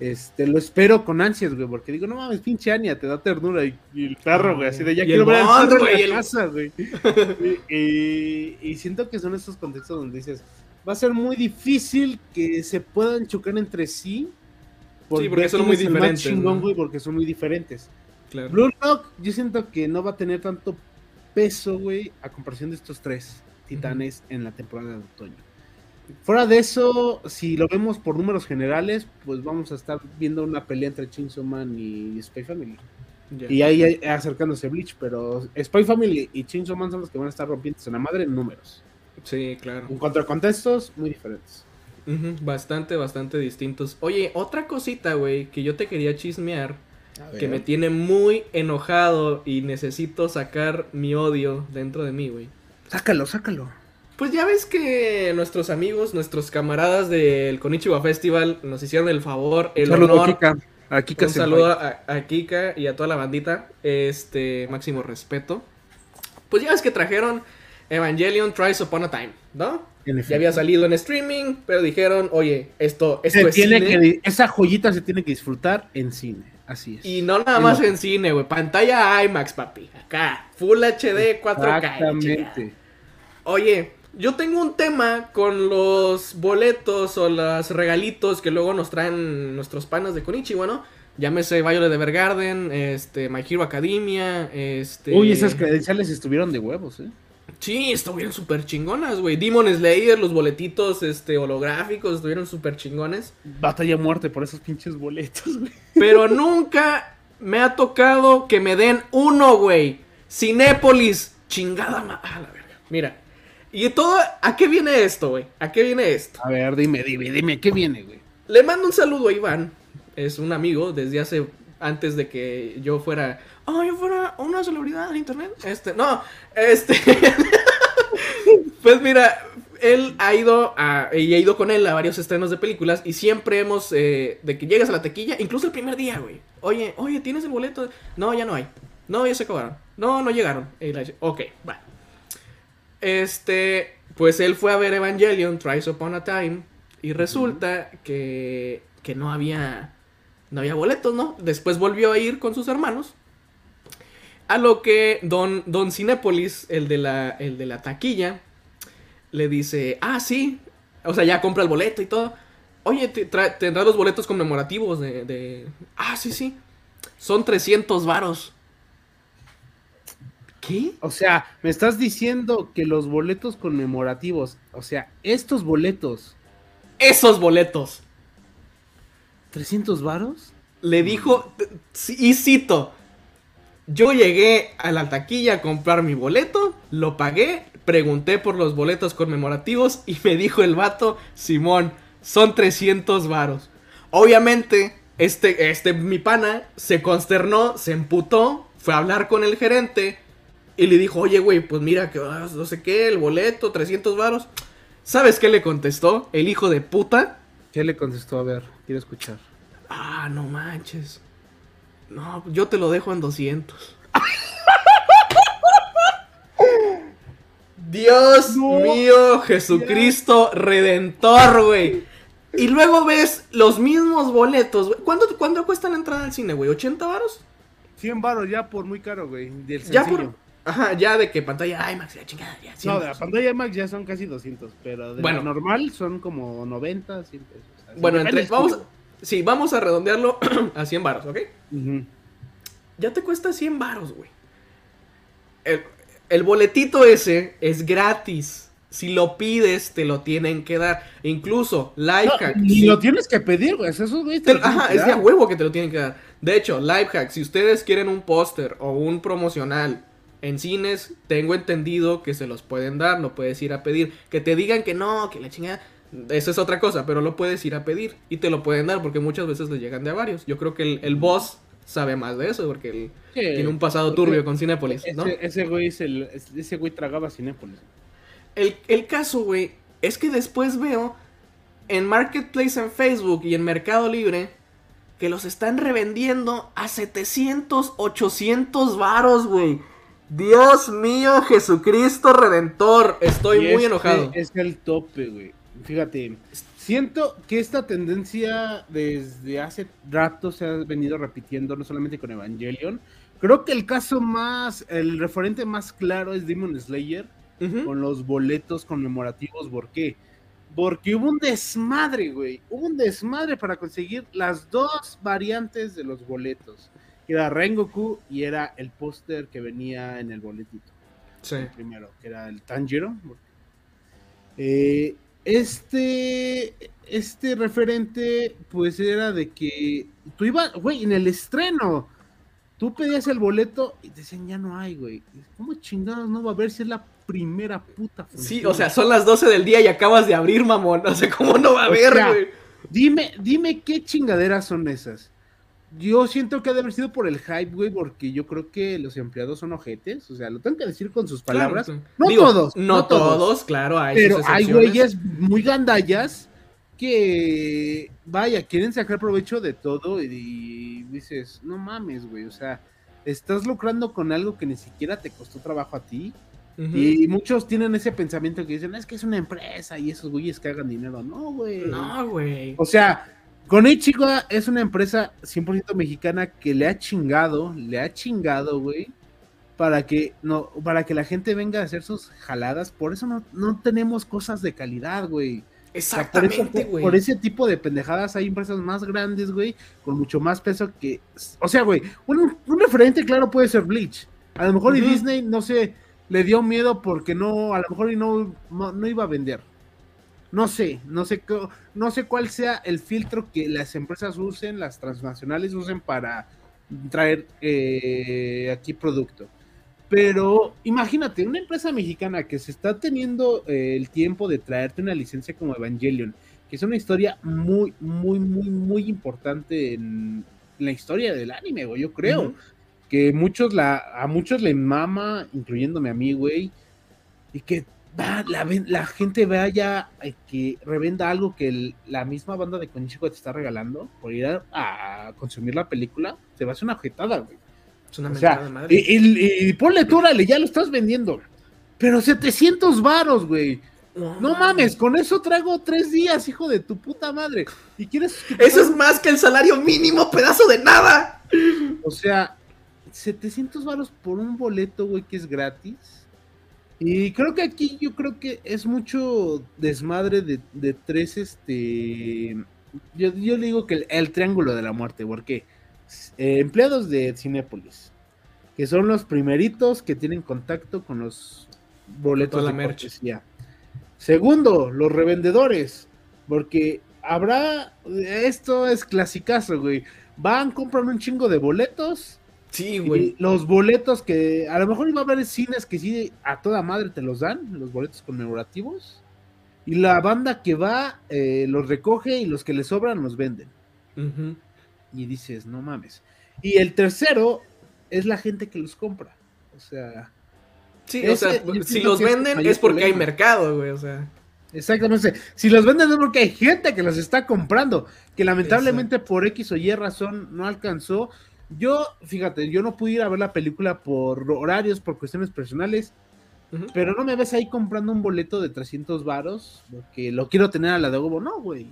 Speaker 2: Este, lo espero con ansias, güey, porque digo, no mames, pinche Anya, te da ternura y, el perro, güey, así de ya quiero ver al perro en la casa, güey. y, y, siento que son esos contextos donde dices, va a ser muy difícil que se puedan chocar entre sí
Speaker 1: sí, porque son muy diferentes.
Speaker 2: Chingón, güey, porque son muy diferentes. Claro. Blue Lock, yo siento que no va a tener tanto peso, güey, a comparación de estos tres titanes en la temporada de otoño. Fuera de eso, si lo vemos por números generales, pues vamos a estar viendo una pelea entre Chainsaw Man y Spy Family. Y ahí acercándose Bleach, pero Spy Family y Chainsaw Man son los que van a estar rompiéndose en la madre en números.
Speaker 1: Sí, claro.
Speaker 2: En cuanto a contextos, muy diferentes
Speaker 1: bastante, bastante distintos. Oye, otra cosita, güey, que yo te quería chismear, que me tiene muy enojado y necesito sacar mi odio dentro de mí, güey.
Speaker 2: Sácalo, sácalo.
Speaker 1: Pues ya ves que nuestros amigos, nuestros camaradas del Konichiwa Festival nos hicieron el favor, el
Speaker 2: saludo honor. A
Speaker 1: Kika. un saludo a, a, Kika y a toda la bandita. Este, máximo respeto. Pues ya ves que trajeron Evangelion Tries Upon a Time, ¿no? Ya había salido en streaming, pero dijeron, oye, esto, esto es
Speaker 2: tiene Que, esa joyita se tiene que disfrutar en cine. Así es.
Speaker 1: Y no nada más en cine, güey. Pantalla IMAX, papi. Acá. Full HD 4K. Exactamente. Oye, yo tengo un tema con los boletos o los regalitos que luego nos traen nuestros panas de Konichi, bueno. Llámese Violet Evergarden, este, My Hero Academia, este...
Speaker 2: Uy, esas credenciales estuvieron de huevos, eh.
Speaker 1: Sí, estuvieron súper chingonas, güey. Demon Slayer, los boletitos este, holográficos estuvieron súper chingones.
Speaker 2: Batalla muerte por esos pinches boletos, güey.
Speaker 1: Pero nunca me ha tocado que me den uno, güey. Cinépolis, chingada ma ah, la verga. Mira. Y todo, ¿a qué viene esto, güey? ¿A qué viene esto?
Speaker 2: A ver, dime, dime, dime, ¿qué viene, güey?
Speaker 1: Le mando un saludo a Iván. Es un amigo desde hace antes de que yo fuera oh, yo fuera una celebridad en internet. Este, no, este. pues mira, él ha ido a, y he ido con él a varios estrenos de películas y siempre hemos, eh, de que llegas a la tequilla, incluso el primer día, güey. Oye, oye, ¿tienes el boleto? No, ya no hay. No, ya se acabaron. No, no llegaron. ok, va. Este, pues él fue a ver Evangelion, Tries Upon a Time, y resulta que, que no había, no había boletos, ¿no? Después volvió a ir con sus hermanos a lo que Don, Don Cinépolis, el de, la, el de la taquilla, le dice, ah, sí, o sea, ya compra el boleto y todo. Oye, tendrá los boletos conmemorativos de, de... Ah, sí, sí. Son 300 varos.
Speaker 2: ¿Qué? O sea, me estás diciendo que los boletos conmemorativos, o sea, estos boletos.
Speaker 1: Esos boletos.
Speaker 2: ¿300 varos?
Speaker 1: Le dijo, y cito, yo llegué a la taquilla a comprar mi boleto, lo pagué, pregunté por los boletos conmemorativos y me dijo el vato, Simón, son 300 varos. Obviamente, este, este, mi pana se consternó, se emputó, fue a hablar con el gerente y le dijo, oye, güey, pues mira que no sé qué, el boleto, 300 varos. ¿Sabes qué le contestó el hijo de puta?
Speaker 2: ¿Qué le contestó? A ver, quiero escuchar.
Speaker 1: Ah, no manches. No, yo te lo dejo en 200. Dios mío, Jesucristo Redentor, güey. Y luego ves los mismos boletos, güey. ¿Cuánto, ¿Cuánto cuesta la entrada al cine, güey? ¿80 varos?
Speaker 2: 100 varos ya por muy caro, güey. Del
Speaker 1: Ya por... Ajá, ya de que pantalla IMAX, ya chingada, ya. 100
Speaker 2: No, de la pantalla IMAX ya son casi 200, pero de
Speaker 1: Bueno.
Speaker 2: la normal son como 90, 100 pesos. Así,
Speaker 1: Bueno, entre, vamos. Sí, vamos a redondearlo a 100 varos, ¿ok? Ya te cuesta 100 varos, güey. El, el boletito ese es gratis. Si lo pides, te lo tienen que dar. Incluso,
Speaker 2: No,
Speaker 1: Lifehack.
Speaker 2: ni
Speaker 1: si-
Speaker 2: lo tienes que pedir, güey. Esos güeyes
Speaker 1: te- ajá, es de a huevo que te lo tienen que dar. De hecho, Lifehack, si ustedes quieren un póster o un promocional en cines, tengo entendido que se los pueden dar, lo puedes ir a pedir. Que te digan que no, que la chingada. Eso es otra cosa, pero lo puedes ir a pedir y te lo pueden dar porque muchas veces le llegan de a varios. Yo creo que el, el boss sabe más de eso porque él
Speaker 2: Sí,
Speaker 1: tiene un pasado turbio con Cinépolis, ¿no?
Speaker 2: Ese, ese güey es el, ese güey tragaba Cinépolis.
Speaker 1: El, el caso, güey, es que después veo en Marketplace en Facebook y en Mercado Libre que los están revendiendo a 700, 800 varos, güey. Dios mío, Jesucristo Redentor. Estoy
Speaker 2: Y
Speaker 1: muy
Speaker 2: este
Speaker 1: enojado.
Speaker 2: Es el tope, güey. Fíjate, siento que esta tendencia desde hace rato se ha venido repitiendo, no solamente con Evangelion. Creo que el caso más, el referente más claro es Demon Slayer con los boletos conmemorativos. ¿Por qué? Porque hubo un desmadre, güey. Hubo un desmadre para conseguir las dos variantes de los boletos. Era Rengoku y era el póster que venía en el boletito
Speaker 1: Sí.
Speaker 2: el primero, que era el Tanjiro. Eh, este, este referente, pues era de que tú ibas, güey, en el estreno, tú pedías el boleto y te decían, ya no hay, güey. ¿Cómo chingados no va a haber si es la primera puta
Speaker 1: Sí,
Speaker 2: función?
Speaker 1: o sea, son las 12 del día y acabas de abrir, mamón. O sea, ¿cómo no va a haber, güey?
Speaker 2: Dime, dime qué chingaderas son esas. Yo siento que ha de haber sido por el hype, güey, porque yo creo que los empleados son ojetes. O sea, lo tengo que decir con sus palabras.
Speaker 1: Claro,
Speaker 2: No
Speaker 1: digo,
Speaker 2: todos,
Speaker 1: No,
Speaker 2: no
Speaker 1: todos,
Speaker 2: todos.
Speaker 1: claro, hay
Speaker 2: Pero hay güeyes muy gandallas que, vaya, quieren sacar provecho de todo y, y dices, no mames, güey, o sea, estás lucrando con algo que ni siquiera te costó trabajo a ti. Y muchos tienen ese pensamiento que dicen, es que es una empresa y esos güeyes que hagan dinero. No, güey.
Speaker 1: No, güey.
Speaker 2: O sea, con Ichigo es una empresa 100% mexicana que le ha chingado, le ha chingado, güey, para que no para que la gente venga a hacer sus jaladas, por eso no, no tenemos cosas de calidad, güey. O sea, por, eso-
Speaker 1: Exactamente,
Speaker 2: por-
Speaker 1: güey.
Speaker 2: por ese tipo de pendejadas hay empresas más grandes, güey, con mucho más peso que o sea, güey, un, un referente claro puede ser Bleach. A lo mejor y. Disney no sé, le dio miedo porque no a lo mejor y no no, no iba a vender. No sé, no sé, no sé cuál sea el filtro que las empresas usen, las transnacionales usen para traer eh, aquí producto. Pero imagínate, una empresa mexicana que se está teniendo eh, el tiempo de traerte una licencia como Evangelion, que es una historia muy, muy, muy, muy importante en la historia del anime, güey, yo creo. Que muchos la, a muchos le mama, incluyéndome a mí, güey, y que va, la, la gente vaya que revenda algo que el- la misma banda de Konichiwa te está regalando por ir a, a consumir la película, te va a hacer una objetada, güey.
Speaker 1: Es una
Speaker 2: O sea,
Speaker 1: de madre.
Speaker 2: y, y- y ponle tú, órale, ya lo estás vendiendo. Pero 700 varos, güey. No mames, con eso traigo tres días, hijo de tu puta madre. ¿Y quieres
Speaker 1: Eso es más que el salario mínimo, pedazo de nada.
Speaker 2: O sea, 700 varos por un boleto, güey, que es gratis. Y creo que aquí yo creo que es mucho desmadre de, de tres, este... Yo, yo le digo que el, el triángulo de la muerte, porque eh, empleados de Cinépolis, que son los primeritos que tienen contacto con los boletos de
Speaker 1: la.
Speaker 2: Segundo, los revendedores, porque habrá, esto es clasicazo, güey. Van, compran un chingo de boletos.
Speaker 1: Sí, güey.
Speaker 2: Los boletos que a lo mejor iba a haber cines que sí a toda madre te los dan, los boletos conmemorativos. Y la banda que va eh, los recoge y los que le sobran los venden. Y dices, no mames. Y el tercero es la gente que los compra. O sea,
Speaker 1: Sí, o sea, si los venden es porque hay mercado, güey, o sea.
Speaker 2: exactamente. Si los venden es porque hay gente que los está comprando. Que lamentablemente por X o Y razón no alcanzó. Yo, fíjate, yo no pude ir a ver la película por horarios, por cuestiones personales. Pero no me ves ahí comprando un boleto de 300 varos porque lo quiero tener a la de huevo. No, güey.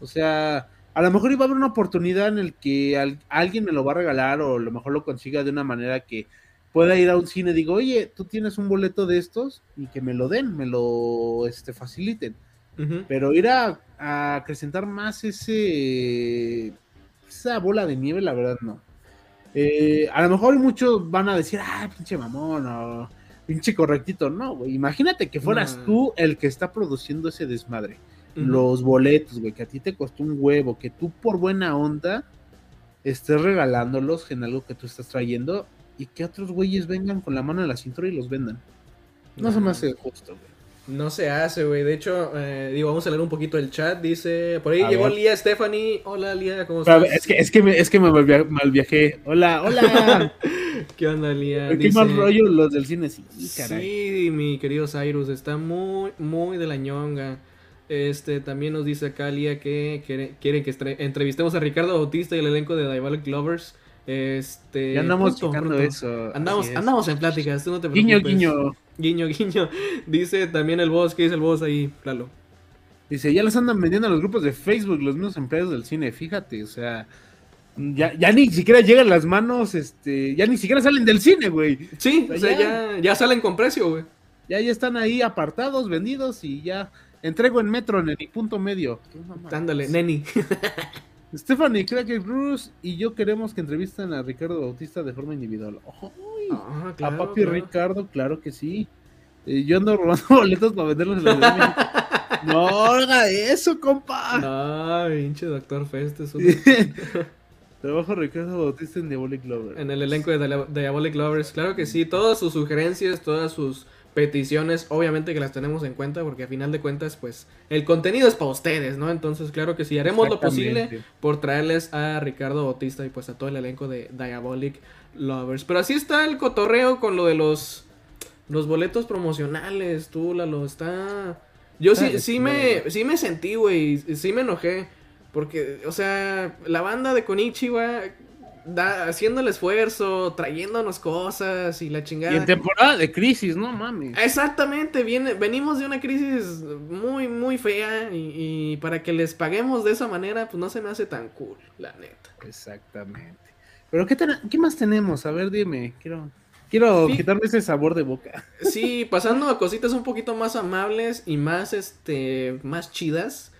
Speaker 2: O sea, a lo mejor iba a haber una oportunidad en el que alguien me lo va a regalar o a lo mejor lo consiga de una manera que pueda ir a un cine y digo, oye, tú tienes un boleto de estos y que me lo den, me lo este, faciliten. Pero ir a, a, acrecentar más ese esa bola de nieve, la verdad no. Eh, a lo mejor muchos van a decir, ah, pinche mamón, o pinche correctito. No, güey. Imagínate que fueras tú el que está produciendo ese desmadre. Los boletos, güey, que a ti te costó un huevo, que tú por buena onda estés regalándolos en algo que tú estás trayendo y que otros güeyes vengan con la mano en la cintura y los vendan. No, se me hace justo, güey.
Speaker 1: No se hace, güey. De hecho, eh, digo, vamos a leer un poquito el chat. Dice, por ahí llegó Lía Stephanie. Hola, Lía, ¿cómo estás?
Speaker 2: es que, es que, me, es que me mal viajé. Hola, hola.
Speaker 1: ¿Qué onda, Lía?
Speaker 2: ¿Qué mal rollo los del cine? Sí,
Speaker 1: caray. Sí, mi querido Cyrus, está muy, muy de la ñonga. Este, también nos dice acá Lía que quiere, quiere que entrevistemos a Ricardo Bautista y el elenco de Diabolic Lovers. Este,
Speaker 2: ya andamos tocando eso.
Speaker 1: Andamos, andamos en pláticas, tú no te
Speaker 2: preocupes. Guiño, guiño.
Speaker 1: Guiño, guiño. Dice también el boss, ¿qué dice el boss ahí? Claro.
Speaker 2: Dice, ya las andan vendiendo a los grupos de Facebook, los mismos empleados del cine, fíjate, o sea, ya, ya ni siquiera llegan las manos, este, ya ni siquiera salen del cine, güey.
Speaker 1: Sí, o sea, ya, ya, salen con precio, güey.
Speaker 2: Ya, ya están ahí apartados, vendidos y ya entrego en metro, en el punto medio.
Speaker 1: Dándole, neni.
Speaker 2: Stephanie Cracker Bruce y yo queremos que entrevisten a Ricardo Bautista de forma individual. Ah, a papi Ricardo, claro que sí. Eh, yo ando robando boletos para venderlos en la No haga eso, compa.
Speaker 1: No, pinche Doctor Fest.
Speaker 2: Trabajo Ricardo Bautista en Diabolic Lovers.
Speaker 1: En el elenco de Diabolic Lovers, claro que sí. Todas sus sugerencias, todas sus peticiones, obviamente que las tenemos en cuenta porque a final de cuentas, pues el contenido es para ustedes, ¿no? Entonces, claro que sí, haremos lo posible por traerles a Ricardo Bautista y pues a todo el elenco de Diabolic Lovers. Pero así está el cotorreo con lo de los, los boletos promocionales, tú, Lalo, está... Yo sí, sí, me, sí me sentí, güey, sí me enojé. Porque, o sea, la banda de Konichiwa haciendo el esfuerzo, trayéndonos cosas y la chingada.
Speaker 2: Y en temporada de crisis, no mames.
Speaker 1: Exactamente, viene, venimos de una crisis muy, muy fea y, para que les paguemos de esa manera, pues no se me hace tan cool, la neta.
Speaker 2: Exactamente. Pero ¿qué, qué más tenemos? A ver, dime, quiero... Quiero quitarme ese sabor de boca.
Speaker 1: Sí, pasando a cositas un poquito más amables y más, este, más chidas.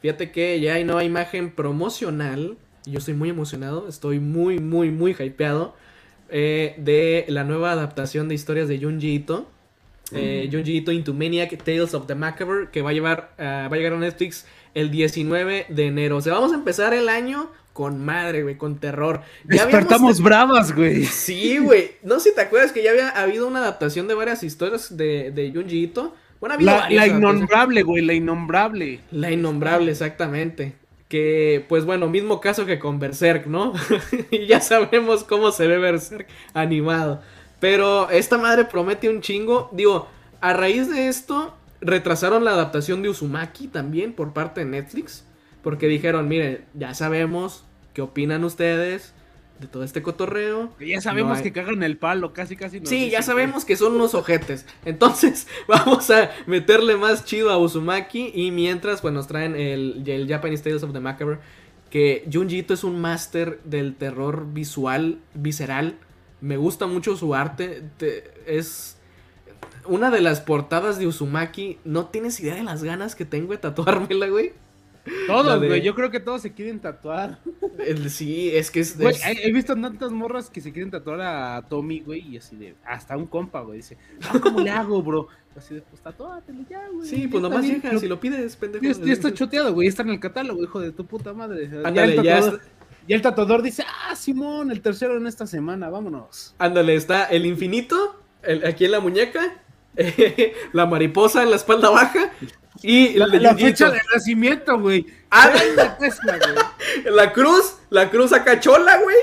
Speaker 1: Fíjate que ya hay nueva imagen promocional yo estoy muy emocionado, estoy muy, muy, muy hypeado eh, de la nueva adaptación de historias de Junji Ito. Eh, mm. Junji Ito Into Maniac Tales of the Macabre, que va a, llevar, uh, va a llegar a Netflix el 19 de enero. O sea, vamos a empezar el año con madre, güey, con terror.
Speaker 2: Ya Despertamos bravas, güey.
Speaker 1: Sí, güey. No sé si te acuerdas que ya había habido una adaptación de varias historias de, de Junji Ito.
Speaker 2: Bueno, la, la innombrable, güey, la innombrable.
Speaker 1: La innombrable, exactamente. Que, pues bueno, mismo caso que con Berserk, ¿no? y ya sabemos cómo se ve Berserk animado. Pero esta madre promete un chingo. Digo, a raíz de esto, retrasaron la adaptación de Uzumaki también por parte de Netflix. Porque dijeron, miren, ya sabemos qué opinan ustedes de todo este cotorreo.
Speaker 2: Ya sabemos que cagan el palo, casi casi.
Speaker 1: sí, ya sabemos que... son unos ojetes. Entonces, vamos a meterle más chido a Uzumaki. Y mientras, pues nos traen el, el Japanese Tales of the Macabre. Que Junji es un máster del terror visual, visceral. Me gusta mucho su arte. es una de las portadas de Uzumaki. No tienes idea de las ganas que tengo de tatuármela, güey.
Speaker 2: Todos, güey. Yo creo que todos se quieren tatuar.
Speaker 1: sí, es que es.
Speaker 2: he visto tantas morras que se quieren tatuar a Tommy, güey, y así de. Hasta un compa, güey. Dice, ah, ¿cómo le hago, bro? Así de, pues tatúatelo ya, güey.
Speaker 1: Sí, pues nomás llega, si lo pides, pendejo.
Speaker 2: Ya, está choteado, güey. Está en el catálogo, hijo de tu puta madre. Ándale, ya, el tatuador, ya, el tatuador dice, ah, Simón, el tercero en esta semana, vámonos.
Speaker 1: Ándale, está el infinito, el, aquí en la muñeca, la mariposa en la espalda baja y
Speaker 2: la, fecha de nacimiento, güey. Ah,
Speaker 1: la, cruz, la cruz acá chola, güey.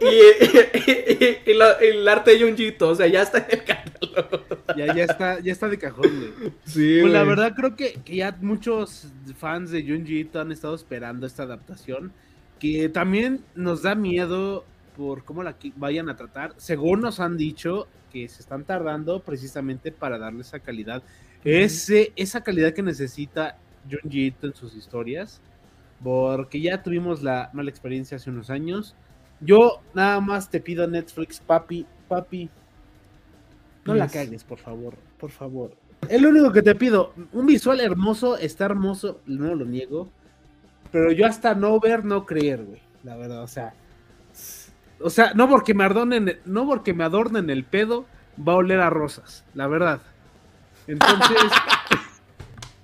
Speaker 1: Y, el arte de Junjito, o sea, ya está en el
Speaker 2: catálogo. Ya, ya, está, ya está de cajón, güey. Sí, pues la verdad creo que, que, ya muchos fans de Junjito han estado esperando esta adaptación. Que también nos da miedo por cómo la vayan a tratar. Según nos han dicho que se están tardando precisamente para darle esa calidad ese, esa calidad que necesita Junji Ito en sus historias. porque ya tuvimos la mala experiencia hace unos años. Yo nada más te pido Netflix, papi, papi, no la cagues, por favor, por favor. Es lo único que te pido. Un visual hermoso, está hermoso, no lo niego. Pero yo hasta no ver, no creer, güey. La verdad, o sea. O sea, no porque me adornen, no porque me adornen el pedo, va a oler a rosas, la verdad. Entonces.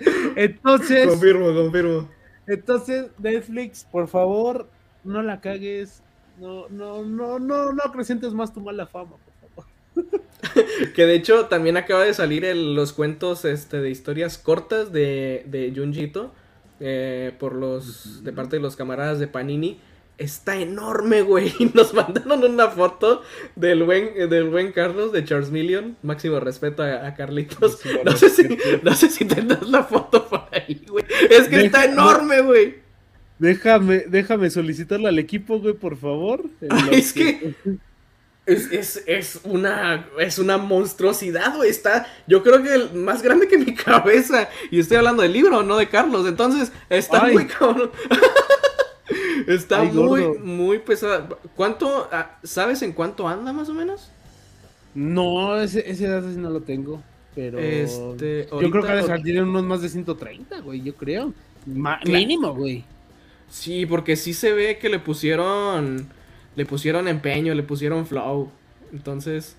Speaker 2: entonces.
Speaker 1: Confirmo, confirmo.
Speaker 2: Entonces, Netflix, por favor, no la cagues. No, no, no, no, no acrecentes más tu mala fama, por favor.
Speaker 1: que de hecho también acaba de salir los cuentos este, de historias cortas de, de Junjito eh, por los de parte de los camaradas de Panini. Está enorme, güey. Nos mandaron una foto del buen, del buen Carlos de Charles Million. Máximo respeto a, Carlitos. No sé, si, no sé si tendrás la foto por ahí, güey. Es que está enorme, güey.
Speaker 2: Déjame, déjame solicitarle al equipo, güey, por favor.
Speaker 1: es que es, es, una, es una monstruosidad, güey. Está, yo creo que más grande que mi cabeza. Y estoy hablando del libro, no de Carlos. Entonces, está muy cabrón. Está muy, muy pesada. ¿Cuánto, ah, sabes en cuánto anda más o menos?
Speaker 2: No, ese, ese dato sí no lo tengo. Pero este, yo creo que a salir unos más de 130, güey, yo creo. mínimo, güey.
Speaker 1: Sí, porque sí se ve que le pusieron le pusieron empeño, le pusieron flow. Entonces,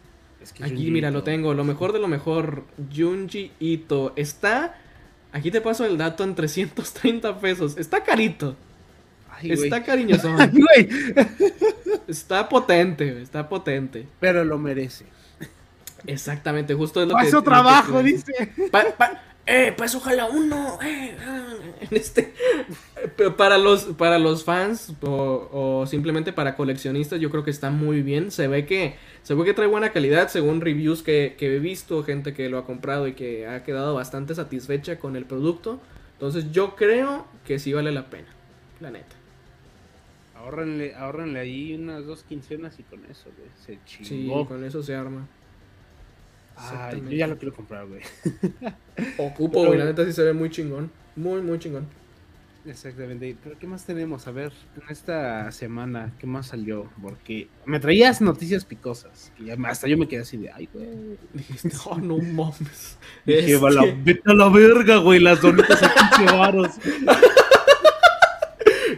Speaker 1: aquí mira, lo tengo. Lo mejor de lo mejor, Junji Ito. Está, aquí te paso el dato en 330 pesos. Está carito. Está cariñoso. está potente, está potente.
Speaker 2: Pero lo merece.
Speaker 1: Exactamente, justo es
Speaker 2: lo que... trabajo, dice
Speaker 1: eh, pues ojalá uno, eh, ah, este, para los, para los fans o, simplemente para coleccionistas, yo creo que está muy bien. Se ve que, se ve que trae buena calidad según reviews que, he visto, gente que lo ha comprado y que ha quedado bastante satisfecha con el producto. Entonces yo creo que sí vale la pena, la neta.
Speaker 2: Ahorrenle, ahí unas dos quincenas y con eso, Se
Speaker 1: Sí, con eso se arma
Speaker 2: yo ya lo quiero comprar, güey.
Speaker 1: Ocupo, güey. La neta sí se ve muy chingón. Muy, muy chingón.
Speaker 2: Exactamente. Pero ¿qué más tenemos? A ver, en esta semana, ¿qué más salió? Porque me traías noticias picosas. Que hasta yo me quedé así de, ay, güey.
Speaker 1: Dijiste, oh, no mames.
Speaker 2: Dije, este... vete a la verga, güey. Las donitas a 15 varos.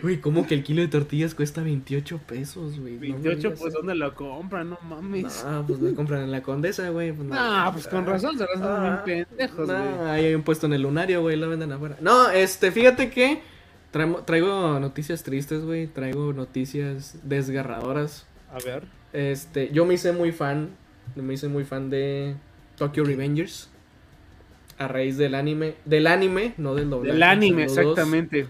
Speaker 1: Güey, ¿cómo que el kilo de tortillas cuesta 28 pesos, güey?
Speaker 2: 28, pues ¿dónde lo compran? No mames.
Speaker 1: Ah, pues lo compran en la Condesa, güey.
Speaker 2: Pues, no, pues con razón, se las bien pendejos, güey.
Speaker 1: No, ahí hay un puesto en el lunario, güey, lo venden afuera. No, este, fíjate que traigo noticias tristes, güey. Traigo noticias desgarradoras.
Speaker 2: A ver.
Speaker 1: Este, yo me hice muy fan, me hice muy fan de Tokyo Revengers. A raíz del anime, del anime, no del doblaje.
Speaker 2: Del anime, exactamente.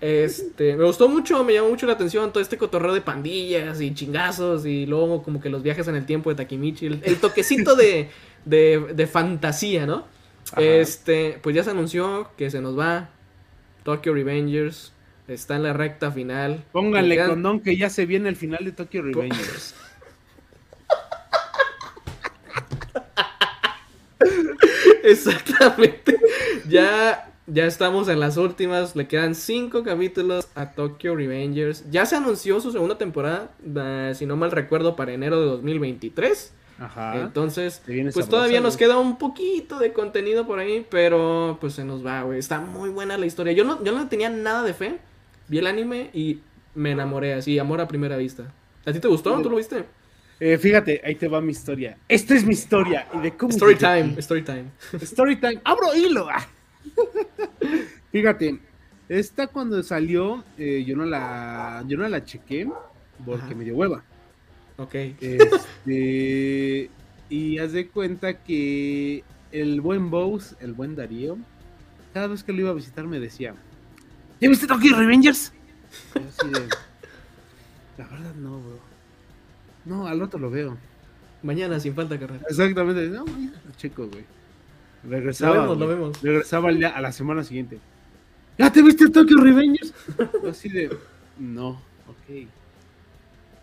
Speaker 1: Este, me gustó mucho, me llamó mucho la atención todo este cotorreo de pandillas y chingazos y luego como que los viajes en el tiempo de Takemichi, el, toquecito de, de, fantasía, ¿no? Este, pues ya se anunció que se nos va Tokyo Revengers, está en la recta final.
Speaker 2: Pónganle condón que ya se viene el final de Tokyo Revengers.
Speaker 1: Exactamente. Ya ya estamos en las últimas, le quedan cinco capítulos a Tokyo Revengers. Ya se anunció su segunda temporada, eh, si no mal recuerdo, para enero de 2023. Ajá. Entonces, pues todavía nos queda un poquito de contenido por ahí, pero pues se nos va, güey. Está muy buena la historia. Yo no, yo no tenía nada de fe. Vi el anime y me enamoré así, amor a primera vista. ¿A ti te gustó? ¿Tú lo viste?
Speaker 2: Eh, fíjate, ahí te va mi historia. Esta es mi historia. Y de cómo
Speaker 1: story time, story time.
Speaker 2: Story time. Abro hilo. Fíjate, esta cuando salió, eh, yo no la, yo no la chequé porque me dio hueva.
Speaker 1: Ok.
Speaker 2: Este, y haz de cuenta que el buen Bose, el buen Darío, cada vez que lo iba a visitar me decía, ¿ya viste Tokyo Revengers? la verdad no, bro. No, al otro lo veo.
Speaker 1: Mañana sin falta carrera.
Speaker 2: Exactamente, no, mañana lo checo, güey. Regresaba. Lo vemos, Regresaba a la semana siguiente. ¿Ya te viste Tokyo Revengers? Así de. No, ok.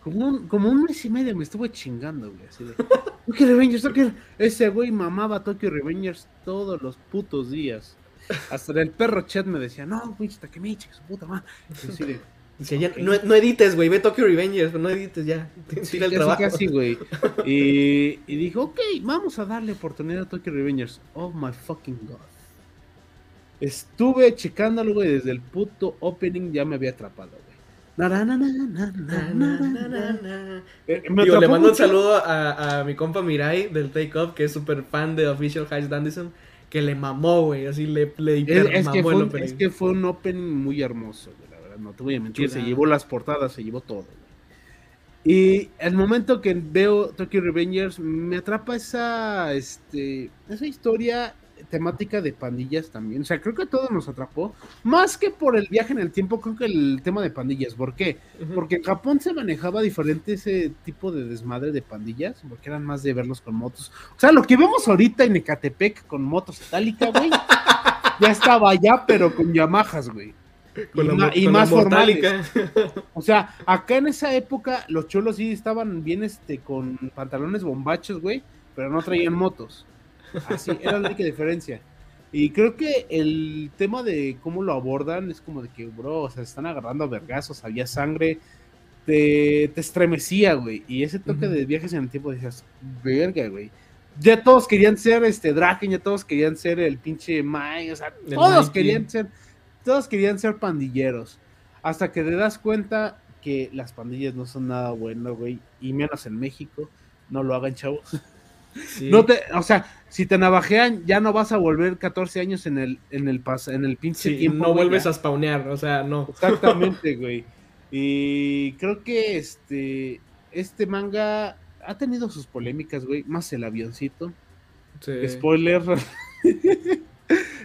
Speaker 2: Como un, como un mes y medio me estuve chingando, güey. Así de. Tokyo Revengers, Tokyo. Ese güey mamaba Tokyo Revengers todos los putos días. Hasta el perro chat me decía, no, pinche Takemichi, que su puta madre.
Speaker 1: No, edites, güey, ve Tokyo Revengers, no edites ya.
Speaker 2: Sí, el trabajo. casi, güey. Y, y dijo, ok, vamos a darle oportunidad a Tokyo Revengers. Oh my fucking god. Estuve checándolo, güey, desde el puto opening ya me había atrapado, güey.
Speaker 1: le mando un saludo a, a, mi compa Mirai del Take Off, que es súper fan de Official High Dandison, que le mamó, güey, así le, le
Speaker 2: es, que fue, el Es que fue un opening muy hermoso, güey, no te voy a mentir, se llevó las portadas, se llevó todo. Y el momento que veo Tokyo Revengers, me atrapa esa, este, esa historia temática de pandillas también. O sea, creo que todo nos atrapó. Más que por el viaje en el tiempo, creo que el tema de pandillas. ¿Por qué? Porque en Japón se manejaba diferente ese tipo de desmadre de pandillas, porque eran más de verlos con motos. O sea, lo que vemos ahorita en Ecatepec con motos itálica, güey, ya estaba allá, pero con Yamahas, güey. Y, más formales. O sea, acá en esa época los cholos sí estaban bien este con pantalones bombachos, güey, pero no traían motos. Así, era la única diferencia. Y creo que el tema de cómo lo abordan es como de que, bro, o sea, se están agarrando a vergazos, había sangre, te, te estremecía, güey. Y ese toque de viajes en el tiempo decías, verga, güey. Ya todos querían ser este Draken, ya todos querían ser el pinche Mai, o sea, todos querían ser, todos querían ser pandilleros. Hasta que te das cuenta que las pandillas no son nada bueno, güey. Y menos en México. No lo hagan, chavos. No te, o sea, si te navajean, ya no vas a volver 14 años en el, en el, pas, en el pinche tiempo.
Speaker 1: No vuelves a spawnear, o sea, no.
Speaker 2: Exactamente, güey. Y creo que este, este manga ha tenido sus polémicas, güey. Más el avioncito. Spoiler.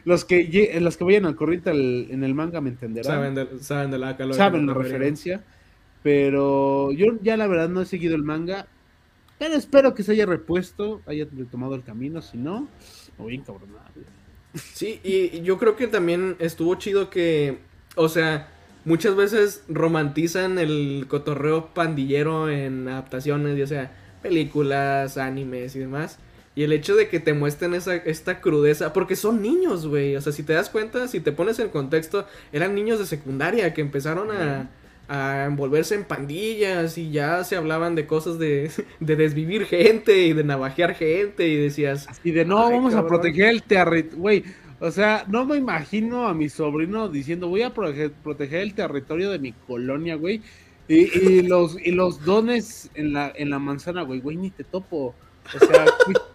Speaker 2: los que los que vayan al corriente en el manga me entenderán.
Speaker 1: Saben de, saben de la calor.
Speaker 2: Saben la referencia. Pero yo ya la verdad no he seguido el manga. Pero espero que se haya repuesto, haya retomado el camino, si no, muy encabronado.
Speaker 1: Sí, y yo creo que también estuvo chido que, o sea, muchas veces romantizan el cotorreo pandillero en adaptaciones, ya sea películas, animes y demás. Y el hecho de que te muestren esa, esta crudeza, porque son niños, güey. O sea, si te das cuenta, si te pones en contexto, eran niños de secundaria que empezaron a, a envolverse en pandillas y ya se hablaban de cosas de, de desvivir gente y de navajear gente y decías...
Speaker 2: Y de no, vamos a proteger el territorio, güey. O sea, no me imagino a mi sobrino diciendo voy a proteger, el territorio de mi colonia, güey. Y, y, los, y los dones en la, en la manzana, güey, güey, ni te topo. O sea,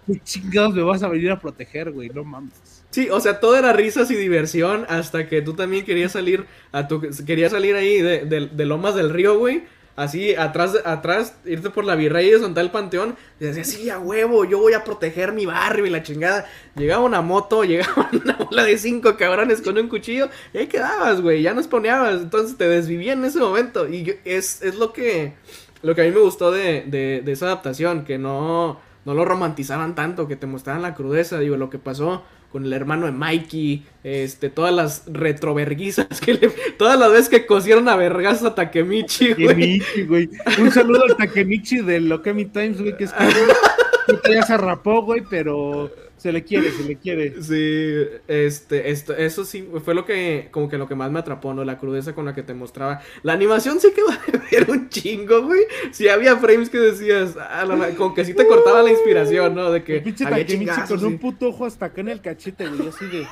Speaker 2: ¿qué, chingados me vas a venir a proteger, güey? No mames.
Speaker 1: Sí, o sea, todo era risas y diversión hasta que tú también querías salir a tu, querías salir ahí de, Lomas del Río, güey. Así, atrás, atrás, irte por la virrey de Sontal Panteón. Y decías, sí, a huevo, yo voy a proteger mi barrio y la chingada. Llegaba una moto, llegaba una bola de cinco cabrones con un cuchillo. Y ahí quedabas, güey, ya no poneabas. Entonces te desvivías en ese momento. Y es, es lo que, lo que a mí me gustó de, de esa adaptación, que no no lo romantizaban tanto, que te mostraran la crudeza, digo, lo que pasó con el hermano de Mikey, este, todas las retroverguizas que le, todas las veces que cosieron a vergas a Takemichi,
Speaker 2: güey. Un saludo al Takemichi de Lokami Times, güey, que es que ya se rapó, güey, pero se le quiere, se le quiere.
Speaker 1: Sí, este, esto, eso sí, fue lo que, como que lo que más me atrapó, ¿no? La crudeza con la que te mostraba. La animación sí quedó de ver un chingo, güey. Sí había frames que decías, ah, como que sí te cortaba la inspiración, ¿no? De que.
Speaker 2: El pinche había con un puto ojo hasta acá en el cachete, güey, así de.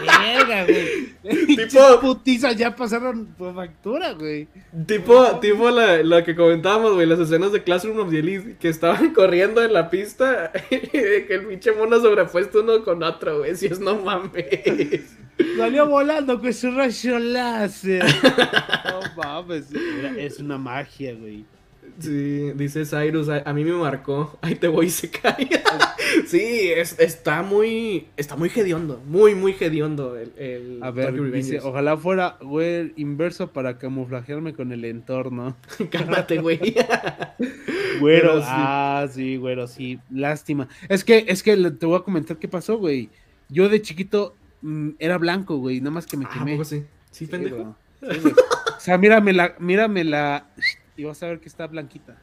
Speaker 2: Verga, güey. Tipo. putizas ya pasaron por factura, güey.
Speaker 1: Tipo, tipo la, la que comentábamos, güey, las escenas de Classroom of the Elite que estaban corriendo en la pista y que el pinche mono sobrepuesto uno con otro, güey. Si es no mames.
Speaker 2: Salió volando con su rayo láser. No mames. es una magia, güey.
Speaker 1: Sí, dice Cyrus, a, mí me marcó. Ahí te voy y se cae. sí, está muy. Está muy hediondo. Muy, muy hediondo el.
Speaker 2: a ver, dice, ojalá fuera güey inverso para camuflajearme con el entorno.
Speaker 1: Cálmate, güey.
Speaker 2: güero, ah, sí, güero, sí. Lástima. Es que, es que te voy a comentar qué pasó, güey. Yo de chiquito mm, era blanco, güey. Nada más que me ah, quemé.
Speaker 1: sí? Sí, pendejo.
Speaker 2: o sea, mírame la, mírame la y vas a ver que está blanquita.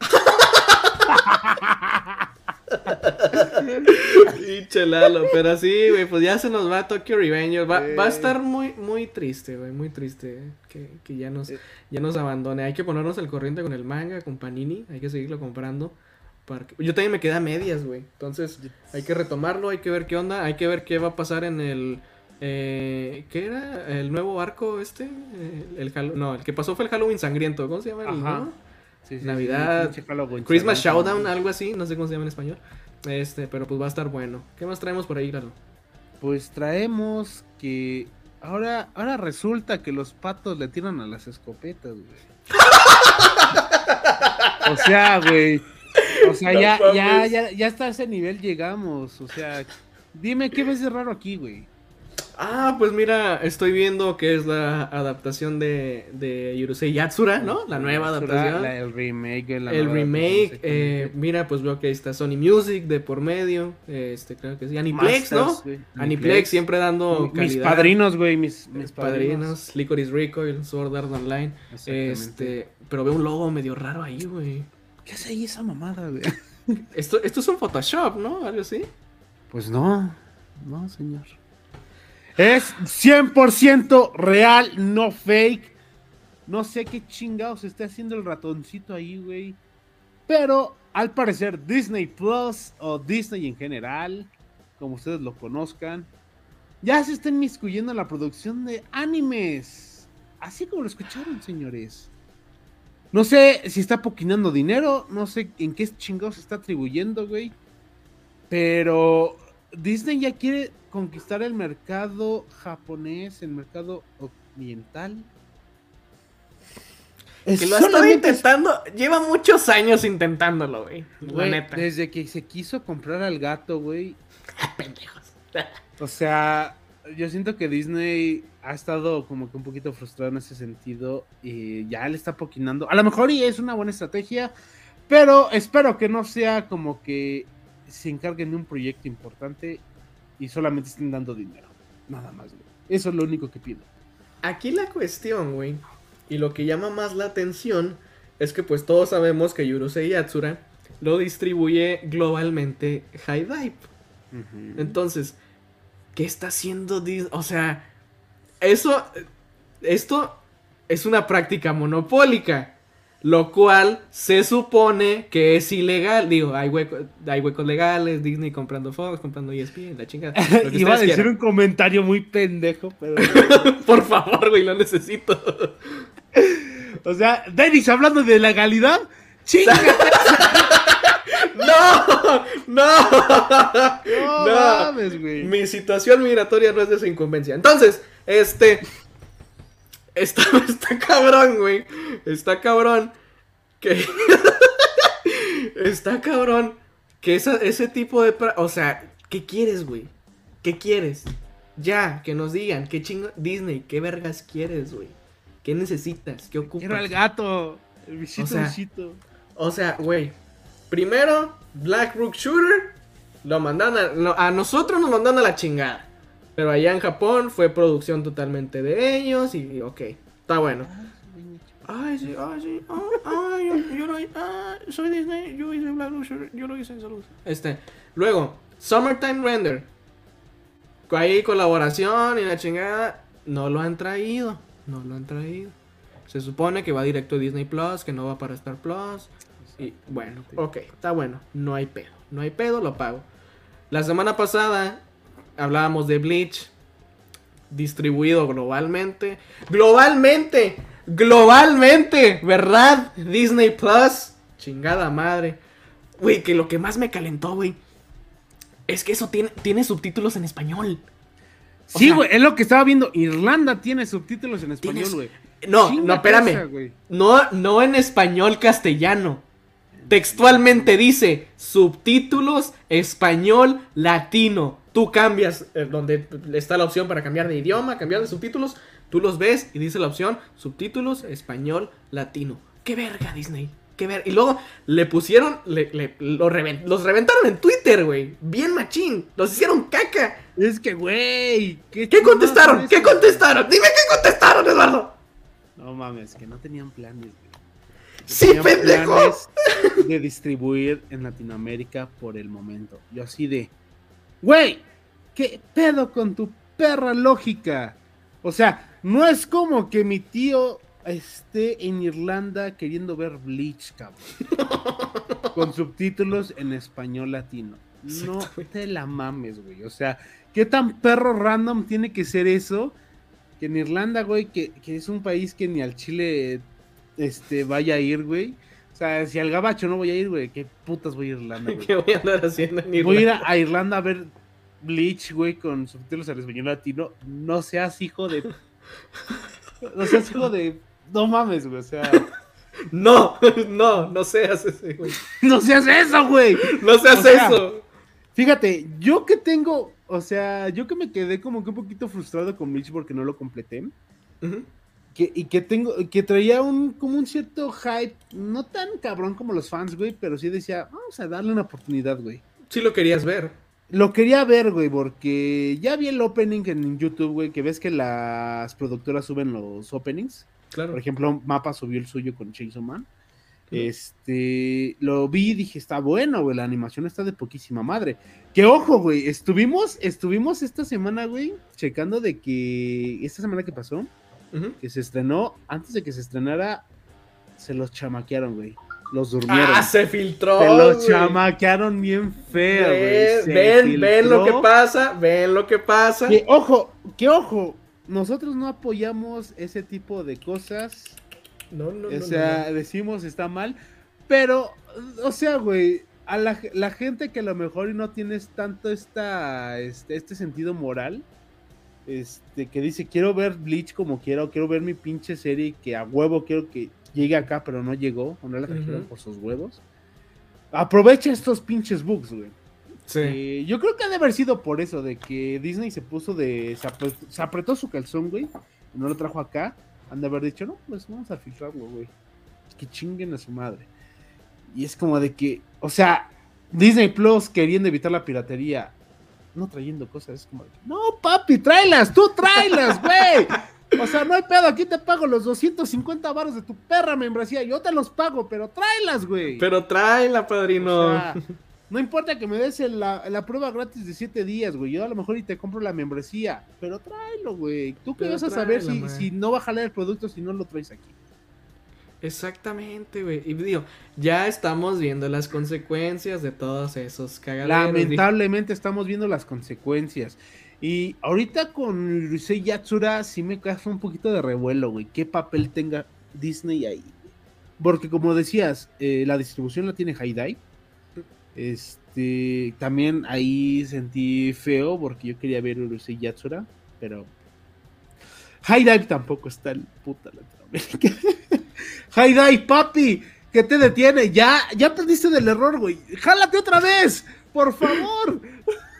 Speaker 1: Pinche Lalo, pero sí, güey, pues ya se nos va Tokyo Revenger. Va, va a estar muy, muy triste, güey, muy triste que, que ya, nos, ya nos abandone. Hay que ponernos al corriente con el manga, con Panini, hay que seguirlo comprando. Yo también me quedé a medias, güey. Entonces, hay que retomarlo, hay que ver qué onda, hay que ver qué va a pasar en el... Eh, ¿Qué era? ¿El nuevo arco este? El, no, el que pasó fue el Halloween sangriento. ¿Cómo se llama? El, Navidad, Christmas Showdown, algo así, no sé cómo se llama en español. Este, pero pues va a estar bueno. ¿Qué más traemos por ahí, Lalo?
Speaker 2: Pues traemos que ahora, ahora resulta que los patos le tiran a las escopetas, güey. o sea, güey. O sea, ya, ya, ya, ya hasta ese nivel llegamos. O sea, dime qué ves de raro aquí, güey.
Speaker 1: Ah, pues mira, estoy viendo que es la adaptación de, de Yurusei Yatsura, ¿no? La nueva adaptación.
Speaker 2: el remake.
Speaker 1: el remake. Eh, mira, pues veo que ahí está Sony Music de por medio. Este, creo que sí. Aniplex, ¿no? Aniplex siempre dando
Speaker 2: calidad. Mis padrinos, güey. Mis,
Speaker 1: mis padrinos. Licorice Recoil, Sword Art Online. Este, pero veo un logo medio raro ahí, güey.
Speaker 2: ¿Qué hace ahí esa mamada, güey?
Speaker 1: Esto, esto es un Photoshop, ¿no? Algo así.
Speaker 2: Pues no. No, señor. Es 100% real, no fake. No sé qué chingados está haciendo el ratoncito ahí, güey. Pero al parecer Disney Plus o Disney en general, como ustedes lo conozcan, ya se está inmiscuyendo en la producción de animes. Así como lo escucharon, señores. No sé si está poquinando dinero, no sé en qué chingados está atribuyendo, güey. Pero Disney ya quiere conquistar el mercado japonés, el mercado oriental.
Speaker 1: que lo ha estado intentando, lleva muchos años intentándolo, güey.
Speaker 2: Desde que se quiso comprar al gato, güey. Pendejos. o sea, yo siento que Disney ha estado como que un poquito frustrado en ese sentido y ya le está poquinando. A lo mejor y es una buena estrategia, pero espero que no sea como que se encarguen de un proyecto importante y solamente estén dando dinero. Nada más, güey. Eso es lo único que pido.
Speaker 1: Aquí la cuestión, güey, y lo que llama más la atención es que pues todos sabemos que Yurusei Yatsura lo distribuye globalmente High Dive. Entonces, ¿qué está haciendo Disney? O sea, eso, esto es una práctica monopólica. Lo cual se supone que es ilegal. Digo, hay, hay huecos legales, Disney comprando Fox, comprando ESPN, la chingada.
Speaker 2: Iba a decir un comentario muy pendejo, pero...
Speaker 1: Por favor, güey, lo necesito.
Speaker 2: o sea, Dennis hablando de legalidad, ¡chingate!
Speaker 1: ¡No! ¡No! No, mames, güey. Mi situación migratoria no es de esa incumbencia. Entonces, este... Está, está cabrón, güey. Está cabrón. Que. está cabrón. Que ese tipo de. O sea, ¿qué quieres, güey? ¿Qué quieres? Ya, que nos digan. ¿Qué chingo. Disney, ¿qué vergas quieres, güey? ¿Qué necesitas? ¿Qué ocupas?
Speaker 2: Quiero el gato. El visito,
Speaker 1: o sea, O sea, güey. Primero, Black Rook Shooter. Lo mandan a, a nosotros nos mandan a la chingada. Pero allá en Japón fue producción totalmente de ellos y ok, está bueno. Ay, sí, ay, sí, ay, yo, yo, lo ah, soy Disney, yo hice Black Luxury, yo lo hice en salud. Este, luego, Summertime Render. Ahí colaboración y la chingada, no lo han traído, no lo han traído. Se supone que va directo a Disney Plus, que no va para Star Plus. Y bueno, ok, está bueno, no hay pedo, no hay pedo, lo pago. La semana pasada hablábamos de Bleach, distribuido globalmente. Globalmente, globalmente, ¿verdad? Disney Plus, chingada madre. Güey, que lo que más me calentó, güey, es que eso tiene, tiene subtítulos en español.
Speaker 2: sí, güey, es lo que estaba viendo. Irlanda tiene subtítulos en español, güey.
Speaker 1: No, no, espérame. no, no en español castellano. Textualmente dice subtítulos español latino tú cambias eh, donde está la opción para cambiar de idioma, cambiar de subtítulos, tú los ves y dice la opción subtítulos español latino. ¡Qué verga, Disney! ¡Qué verga! Y luego le pusieron, le, los reventaron en Twitter, güey. Bien machín. Los hicieron caca.
Speaker 2: Es que, güey.
Speaker 1: ¿Qué, contestaron? ¿Qué contestaron? Dime qué contestaron, Eduardo.
Speaker 2: No mames, que no tenían planes,
Speaker 1: Sí, pendejo.
Speaker 2: de distribuir en Latinoamérica por el momento. Yo así de, güey, ¿qué pedo con tu perra lógica? O sea, no es como que mi tío esté en Irlanda queriendo ver Bleach, cabrón. con subtítulos en español latino. No te la mames, güey. O sea, ¿qué tan perro random tiene que ser eso? Que en Irlanda, güey, que, que es un país que ni al Chile este, vaya a ir, güey. O sea, si al gabacho no voy a ir, güey, ¿qué putas voy a Irlanda, güey?
Speaker 1: ¿Qué voy a andar haciendo en Irlanda?
Speaker 2: Voy a ir a, Irlanda a ver Bleach, güey, con subtítulos en español latino. No seas hijo de... No seas hijo de... No mames, güey, o sea...
Speaker 1: No, no, no seas ese, güey.
Speaker 2: No seas eso, güey.
Speaker 1: No seas eso.
Speaker 2: Fíjate, yo que tengo, o sea, yo que me quedé como que un poquito frustrado con Bleach porque no lo completé. Que, y que tengo, que traía un, como un cierto hype, no tan cabrón como los fans, güey, pero sí decía, vamos a darle una oportunidad, güey.
Speaker 1: Sí lo querías ver.
Speaker 2: Lo quería ver, güey, porque ya vi el opening en YouTube, güey, que ves que las productoras suben los openings.
Speaker 1: Claro.
Speaker 2: Por ejemplo, Mapa subió el suyo con Chainsaw Man. Este, lo vi y dije, está bueno, güey, la animación está de poquísima madre. Que ojo, güey, estuvimos, estuvimos esta semana, güey, checando de que esta semana que pasó, que se estrenó, antes de que se estrenara, se los chamaquearon, güey. Los durmieron.
Speaker 1: Ah, se filtró.
Speaker 2: Se los chamaquearon bien feo, güey.
Speaker 1: Ven, ven lo que pasa, ven lo que pasa.
Speaker 2: Que ojo, que ojo, nosotros no apoyamos ese tipo de cosas
Speaker 1: no, no, no.
Speaker 2: O sea, decimos está mal, pero, o sea, güey, a la, gente que a lo mejor no tienes tanto esta, este, este sentido moral, este, que dice, quiero ver Bleach como quiero, quiero ver mi pinche serie que a huevo quiero que llegue acá, pero no llegó, o no la trajeron por sus huevos. Aprovecha estos pinches bugs, güey.
Speaker 1: Sí.
Speaker 2: Eh, yo creo que ha de haber sido por eso, de que Disney se puso de. Se apretó, su calzón, güey. Y no lo trajo acá han de haber dicho, no, pues vamos a filtrarlo, güey. Que chinguen a su madre. Y es como de que, o sea, Disney Plus queriendo evitar la piratería, no trayendo cosas, es como no, papi, tráelas, tú tráelas, güey. O sea, no hay pedo, aquí te pago los 250 baros de tu perra membresía, yo te los pago, pero tráelas, güey.
Speaker 1: Pero tráela, padrino. O sea,
Speaker 2: no importa que me des la, prueba gratis de 7 días, güey. Yo a lo mejor y te compro la membresía. Pero tráelo, güey. ¿Tú qué vas a saber si, si, no va a jalar el producto si no lo traes aquí?
Speaker 1: Exactamente, güey. Y digo, ya estamos viendo las consecuencias de todos esos cagaderos.
Speaker 2: Lamentablemente estamos viendo las consecuencias. Y ahorita con Ryusei Yatsura sí me cae un poquito de revuelo, güey. ¿Qué papel tenga Disney ahí? Porque como decías, eh, la distribución la tiene Haidai este, también ahí sentí feo porque yo quería ver Urusei Yatsura, pero High Dive tampoco está en puta Latinoamérica. High Dive, papi, ¿qué te detiene? Ya, ya aprendiste del error, güey. Jálate otra vez, por favor.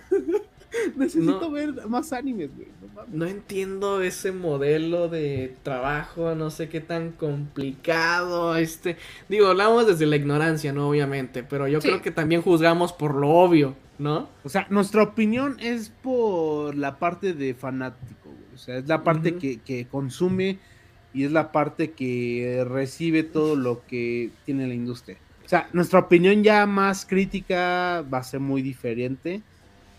Speaker 2: Necesito ver más animes, güey.
Speaker 1: No, entiendo ese modelo de trabajo, no sé qué tan complicado. Este, digo, hablamos desde la ignorancia, ¿no? Obviamente, pero yo creo que también juzgamos por lo obvio, ¿no?
Speaker 2: O sea, nuestra opinión es por la parte de fanático, güey. O sea, es la parte que, que consume y es la parte que recibe todo lo que tiene la industria. O sea, nuestra opinión ya más crítica va a ser muy diferente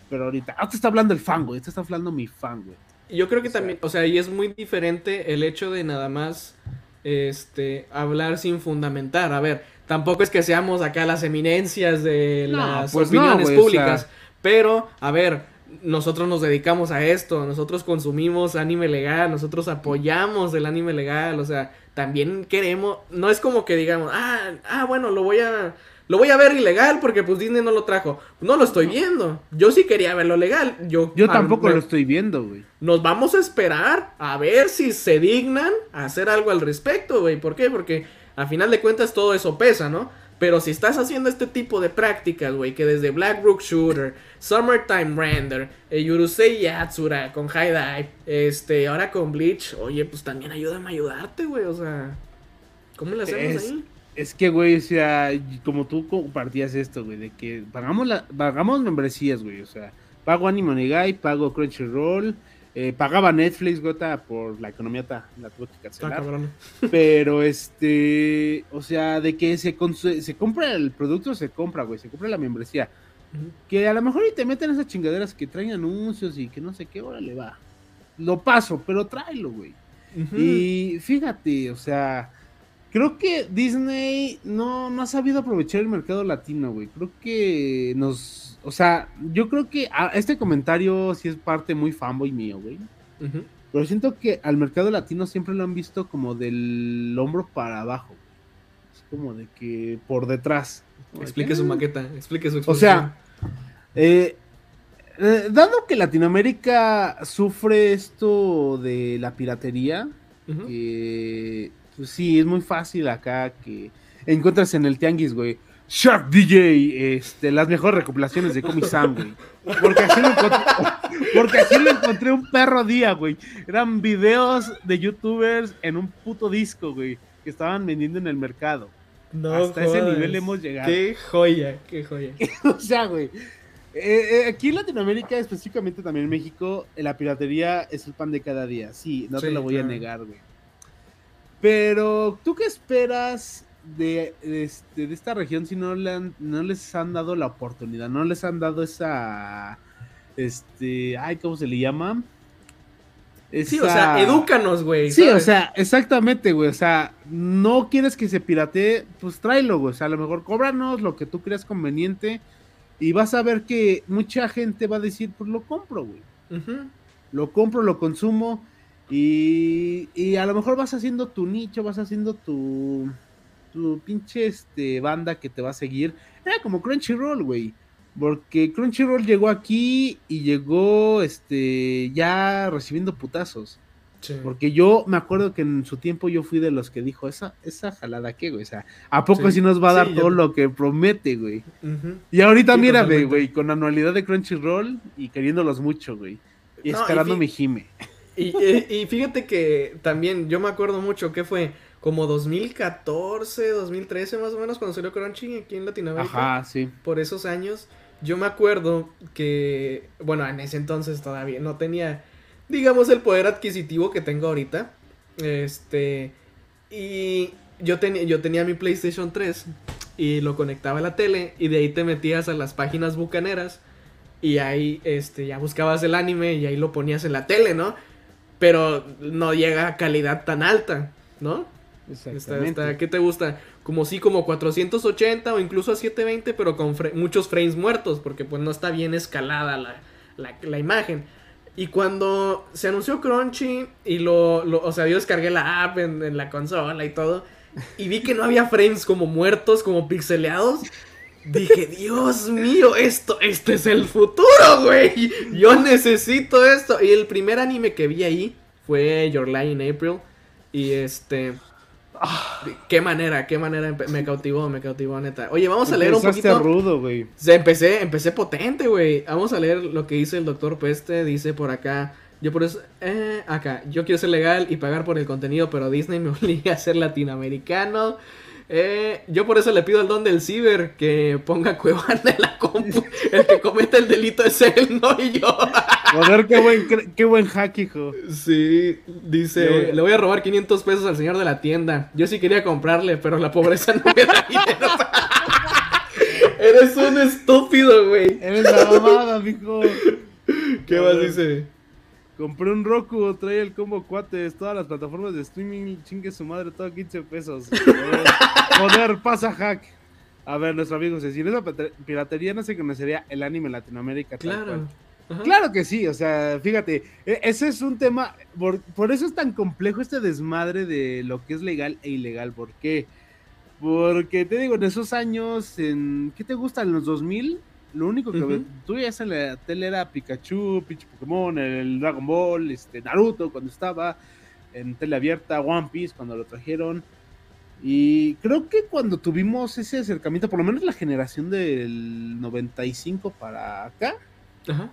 Speaker 2: pero ahorita, ah, te está hablando el fan, güey, te está hablando mi fan, güey.
Speaker 1: Yo creo que también, o sea, y es muy diferente el hecho de nada más este hablar sin fundamentar. A ver, tampoco es que seamos acá las eminencias de las pues opiniones públicas, pero a ver, nosotros nos dedicamos a esto, nosotros consumimos anime legal, nosotros apoyamos el anime legal, o sea, también queremos, no es como que digamos, ah, ah, bueno, lo voy a lo voy a ver ilegal porque pues Disney no lo trajo. No lo estoy viendo. Yo sí quería verlo legal. Yo,
Speaker 2: Yo tampoco lo estoy viendo, güey.
Speaker 1: Nos vamos a esperar a ver si se dignan a hacer algo al respecto, güey. ¿Por qué? Porque a final de cuentas todo eso pesa, ¿no? Pero si estás haciendo este tipo de prácticas, güey, que desde Black Brook Shooter, Summertime Render, eh, Yurusei Yatsura, con High Dive, este, ahora con Bleach, oye, pues también ayúdame a ayudarte, güey, o sea, ¿cómo le hacemos ahí?
Speaker 2: Es que, güey, o sea, como tú compartías esto, güey, de que pagamos, la, pagamos membresías, güey, o sea, pago Anime Negai, pago Crunchyroll, Eh, pagaba Netflix, gota, por la economía la tuve que cancelar. Pero este, o sea, de que se, se compra el producto, se compra, güey, se compra la membresía. Que a lo mejor y te meten esas chingaderas que traen anuncios y que no sé qué, órale va. Lo paso, pero tráelo, güey. Y fíjate, o sea, creo que Disney no, no ha sabido aprovechar el mercado latino, güey. Creo que nos, o sea, yo creo que ah, este comentario sí es parte muy fanboy mío, güey.
Speaker 1: Ujú.
Speaker 2: Pero siento que al mercado latino siempre lo han visto como del hombro para abajo. Es como de que por detrás.
Speaker 1: Explique
Speaker 2: que,
Speaker 1: su maqueta, explique su
Speaker 2: O sea, eh, eh, dado que Latinoamérica sufre esto de la piratería, que pues sí, es muy fácil acá que encuentras en el tianguis, güey. Shark DJ, este, las mejores recopilaciones de Comic Sam, güey. Porque así lo encontré, porque así lo encontré un perro día, güey. Eran videos de youtubers en un puto disco, güey, que estaban vendiendo en el mercado.
Speaker 1: No
Speaker 2: hasta ese nivel hemos llegado.
Speaker 1: Qué joya, qué joya.
Speaker 2: o sea, güey. eh, eh, aquí en Latinoamérica, específicamente también en México, la piratería es el pan de cada día. Sí, no te lo voy
Speaker 1: claro.
Speaker 2: a negar, güey. Pero, ¿tú qué esperas de, de este- de esta región si no, le han- no les han dado la oportunidad? No les han dado esa. Este. Ay, ¿cómo se le llama?
Speaker 1: Sí, o sea, edúcanos, güey.
Speaker 2: Sí, o sea, exactamente, güey. O sea, no quieres que se piratee, pues tráelo, güey. O sea, a lo mejor cóbranos lo que tú creas conveniente. Y vas a ver que mucha gente va a decir, pues lo compro, güey. Lo compro, lo consumo. Y, y a lo mejor vas haciendo tu nicho, vas haciendo tu, tu pinche este, banda que te va a seguir. Era como Crunchyroll, güey. Porque Crunchyroll llegó aquí y llegó este ya recibiendo putazos.
Speaker 1: Sí.
Speaker 2: Porque yo me acuerdo que en su tiempo yo fui de los que dijo, esa, esa jalada qué, güey. O sea, ¿a poco
Speaker 1: Sí.
Speaker 2: sí, nos va a dar todo
Speaker 1: yo-
Speaker 2: lo que promete, güey? Y ahorita mírame, güey, con anualidad de Crunchyroll y queriéndolos mucho, güey. Y
Speaker 1: No,
Speaker 2: esperando mi Jime.
Speaker 1: Y, y- y fíjate que también yo me acuerdo mucho que fue como 2014, 2013 más o menos cuando salió Crunchy aquí en Latinoamérica.
Speaker 2: Ajá, sí.
Speaker 1: Por esos años, yo me acuerdo que, bueno, en ese entonces todavía no tenía, digamos, el poder adquisitivo que tengo ahorita. Este, y yo, tenía yo tenía mi PlayStation 3 y lo conectaba a la tele y de ahí te metías a las páginas bucaneras y ahí este, ya buscabas el anime y ahí lo ponías en la tele, ¿no? Pero no llega a calidad tan alta, ¿no?
Speaker 2: Exactamente.
Speaker 1: está- ¿Qué te gusta? Como sí, como 480 o incluso a 720, pero con fre- muchos frames muertos, porque pues no está bien escalada la, la- la imagen. Y cuando se anunció Crunchy y lo, lo- o sea, yo descargué la app en, en la consola y todo, y vi que no había frames como muertos, como pixeleados, dije, Dios mío, esto, este es el futuro, güey. Yo necesito esto. Y el primer anime que vi ahí fue Your Lie in April. Y este... Qué manera, qué manera me cautivó, me cautivó, neta. Oye, vamos a leer un poquito.
Speaker 2: rudo, güey.
Speaker 1: Empecé, empecé potente, güey. Vamos a leer lo que dice el doctor Peste. Dice por acá. Yo por eso. Eh, acá. Yo quiero ser legal y pagar por el contenido, pero Disney me obliga a ser latinoamericano. Eh, yo por eso le pido al don del ciber que ponga Cuevana en la compu. El que cometa el delito es él, no y yo.
Speaker 2: Joder, qué buen, qué buen hack, hijo.
Speaker 1: Sí, dice,
Speaker 2: Le voy a-
Speaker 1: le voy a robar 500 pesos al señor de la tienda. Yo sí quería comprarle, pero la pobreza no me da dinero. Eres un estúpido, güey.
Speaker 2: Eres la mamada, mijo.
Speaker 1: ¿Qué más dice?
Speaker 2: Compré un Roku, trae el combo cuates, todas las plataformas de streaming, chingue su madre, todo 15 pesos. Joder, Joder, pasa hack. A ver, nuestro amigo, si esa piratería no se conocería el anime en Latinoamérica.
Speaker 1: Claro.
Speaker 2: Claro que sí, o sea, fíjate, e- ese es un tema, por, por eso es tan complejo este desmadre de lo que es legal e ilegal. ¿Por qué? Porque te digo, en esos años, en ¿qué te gusta? En los 2000, lo único que tú veías en la tele era Pikachu, pinche Pokémon, el Dragon Ball, este Naruto cuando estaba en tele abierta, One Piece cuando lo trajeron. Y creo que cuando tuvimos ese acercamiento, por lo menos la generación del 95 para acá,
Speaker 1: Ajá.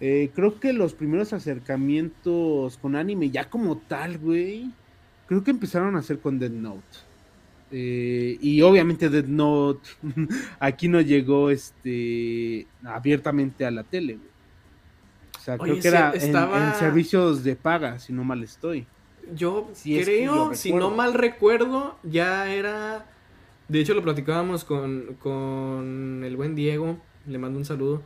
Speaker 2: eh, creo que los primeros acercamientos con anime ya como tal, güey, creo que empezaron a hacer con Dead Note. Eh, y obviamente Dead Note aquí no llegó este abiertamente a la tele, güey. O sea, creo que era en, servicios de paga, si no mal estoy.
Speaker 1: Yo creo, si no mal recuerdo, ya era. De hecho, lo platicábamos con, con el buen Diego. Le mando un saludo.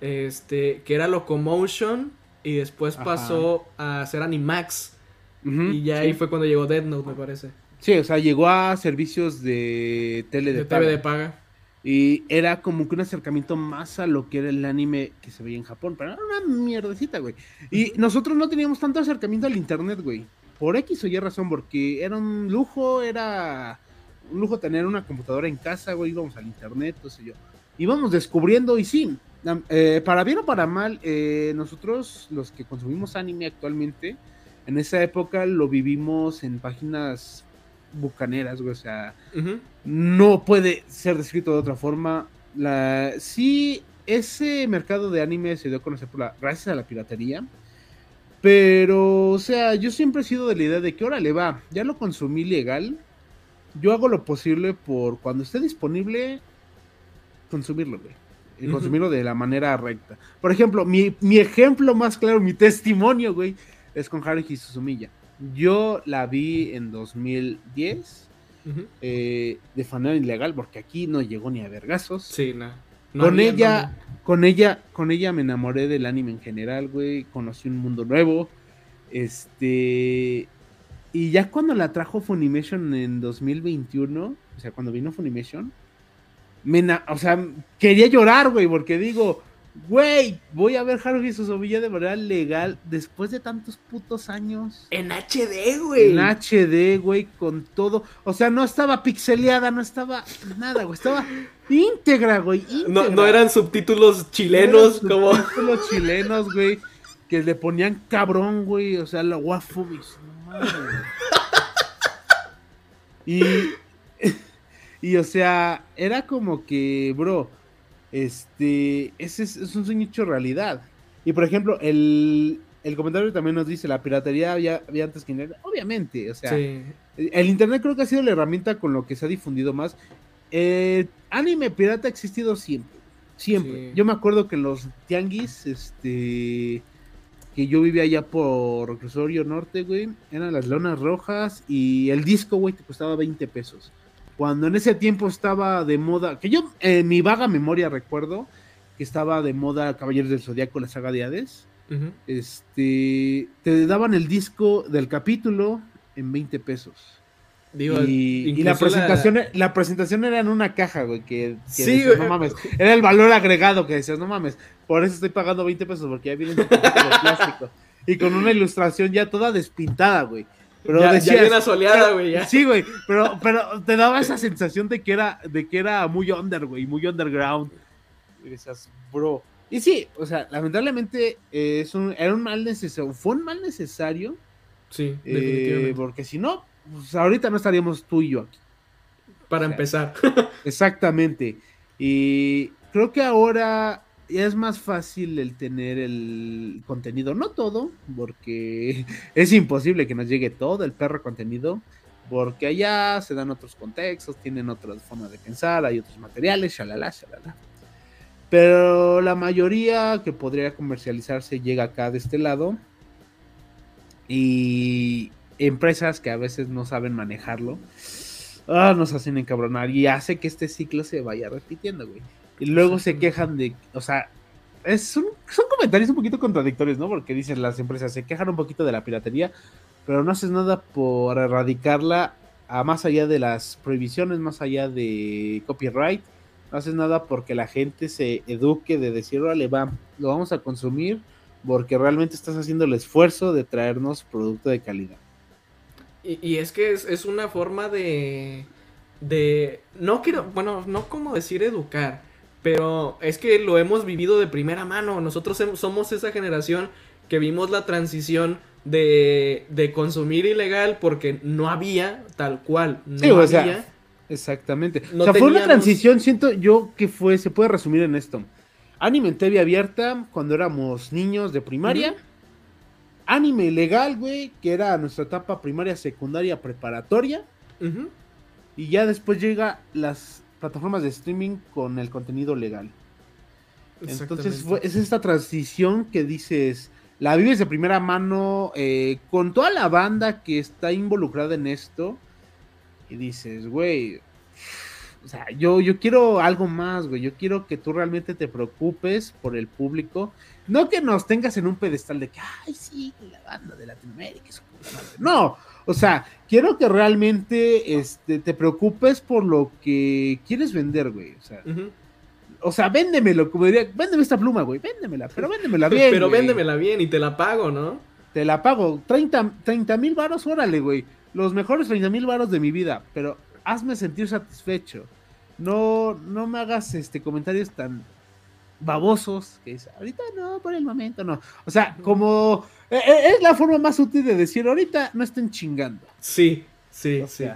Speaker 1: Este, que era Locomotion. Y después pasó a ser Animax. y ya ahí fue cuando llegó Dead Note, me parece.
Speaker 2: Sí, o sea, llegó a servicios de tele de,
Speaker 1: TV de paga.
Speaker 2: Y era como que un acercamiento más a lo que era el anime que se veía en Japón. Pero era una mierdecita, güey. Y nosotros no teníamos tanto acercamiento al internet, güey. Por X o Y razón, porque era un lujo, era un lujo tener una computadora en casa, güey. Íbamos al internet, no sé yo. Íbamos descubriendo y sí. Eh, para bien o para mal, eh, nosotros los que consumimos anime actualmente, en esa época lo vivimos en páginas bucaneras, güey. O sea, no puede ser descrito de otra forma. La, sí, ese mercado de anime se dio a conocer por la, gracias a la piratería. Pero, o sea, yo siempre he sido de la idea de que ahora le va, ya lo consumí legal. Yo hago lo posible por cuando esté disponible, consumirlo, güey. Y consumirlo de la manera recta. Por ejemplo, mi, mi ejemplo más claro, mi testimonio, güey, es con Haruhi Suzumiya. Yo la vi en 2010 eh, de manera ilegal porque aquí no llegó ni a vergazos.
Speaker 1: Sí,
Speaker 2: con ella, con ella, con ella me enamoré del anime en general, güey. Conocí un mundo nuevo. Este. Y ya cuando la trajo Funimation en 2021, o sea, cuando vino Funimation, me, o sea, quería llorar, güey, porque digo, Güey, voy a ver Haruhi Suzumiya de manera legal después de tantos putos años.
Speaker 1: En HD, güey.
Speaker 2: En HD, güey, con todo. O sea, no estaba pixeleada, no estaba nada, güey. Estaba íntegra, güey.
Speaker 1: No, no eran subtítulos chilenos, como.
Speaker 2: Subtítulos chilenos, güey. Que le ponían cabrón, güey. O sea, la guafubis. y. Y, o sea, era como que, bro este, ese es, un sueño hecho realidad. Y por ejemplo, el, comentario también nos dice, la piratería había, antes que internet. Obviamente, o sea, el internet creo que ha sido la herramienta con lo que se ha difundido más. Eh, anime pirata ha existido siempre, siempre. Yo me acuerdo que en los tianguis, este, que yo vivía allá por Reclusorio Norte, güey, eran las lonas rojas y el disco, güey, te costaba 20 pesos cuando en ese tiempo estaba de moda, que yo en mi vaga memoria recuerdo que estaba de moda Caballeros del Zodíaco, la saga de Hades, este, te daban el disco del capítulo en 20 pesos. y, la presentación, la... presentación era en una caja, güey, que, sí, no mames, era el valor agregado que decías, no mames, por eso estoy pagando 20 pesos, porque ya viene un plástico. Y con una ilustración ya toda despintada, güey.
Speaker 1: Pero ya, decías, soleada, güey.
Speaker 2: Sí, güey, pero, pero te daba esa sensación de que era, de que era muy under, güey, muy underground. Y decías, bro. Y sí, o sea, lamentablemente eh, es un, era un mal necesario, fue un mal necesario.
Speaker 1: Sí,
Speaker 2: eh, definitivamente. porque si no, pues ahorita no estaríamos tú y yo aquí.
Speaker 1: Para empezar.
Speaker 2: exactamente. Y creo que ahora es más fácil el tener el contenido, no todo, porque es imposible que nos llegue todo el perro contenido, porque allá se dan otros contextos, tienen otras formas de pensar, hay otros materiales, shalala, shalala. Pero la mayoría que podría comercializarse llega acá de este lado. Y empresas que a veces no saben manejarlo, ah, nos hacen encabronar y hace que este ciclo se vaya repitiendo, güey. Y luego se quejan de, o sea, es son comentarios un poquito contradictorios, ¿no? Porque dicen las empresas, se quejan un poquito de la piratería, pero no haces nada por erradicarla a más allá de las prohibiciones, más allá de copyright. No haces nada porque la gente se eduque de decir, órale, va, lo vamos a consumir porque realmente estás haciendo el esfuerzo de traernos producto de calidad.
Speaker 1: Y, es que es, una forma de, de, no quiero, bueno, no como decir educar, pero es que lo hemos vivido de primera mano. Nosotros somos esa generación que vimos la transición de, de consumir ilegal porque no había tal cual. No sí, o Sea,
Speaker 2: exactamente. o sea, fue una transición, siento yo que fue, se puede resumir en esto. Anime en TV abierta cuando éramos niños de primaria. Anime ilegal, güey, que era nuestra etapa primaria, secundaria, preparatoria. Y ya después llega las plataformas de streaming con el contenido legal. Entonces es esta transición que dices, la vives de primera mano eh, con toda la banda que está involucrada en esto. Y dices, güey, o sea, yo, yo quiero algo más, güey. Yo quiero que tú realmente te preocupes por el público. No que nos tengas en un pedestal de que, ay, sí, la banda de Latinoamérica es No, o sea, quiero que realmente este, te preocupes por lo que quieres vender, güey. O sea, o sea, véndemelo, como diría, véndeme esta pluma, güey, véndemela, pero véndemela bien.
Speaker 1: pero véndemela bien y te la pago, ¿no?
Speaker 2: Te la pago, 30 mil varos, órale, güey. Los mejores 30 mil varos de mi vida, pero hazme sentir satisfecho. No, no me hagas este comentarios tan babosos que es ahorita no, por el momento no. O sea, como eh, eh, es la forma más útil de decir ahorita no estén chingando.
Speaker 1: Sí, sí, sí.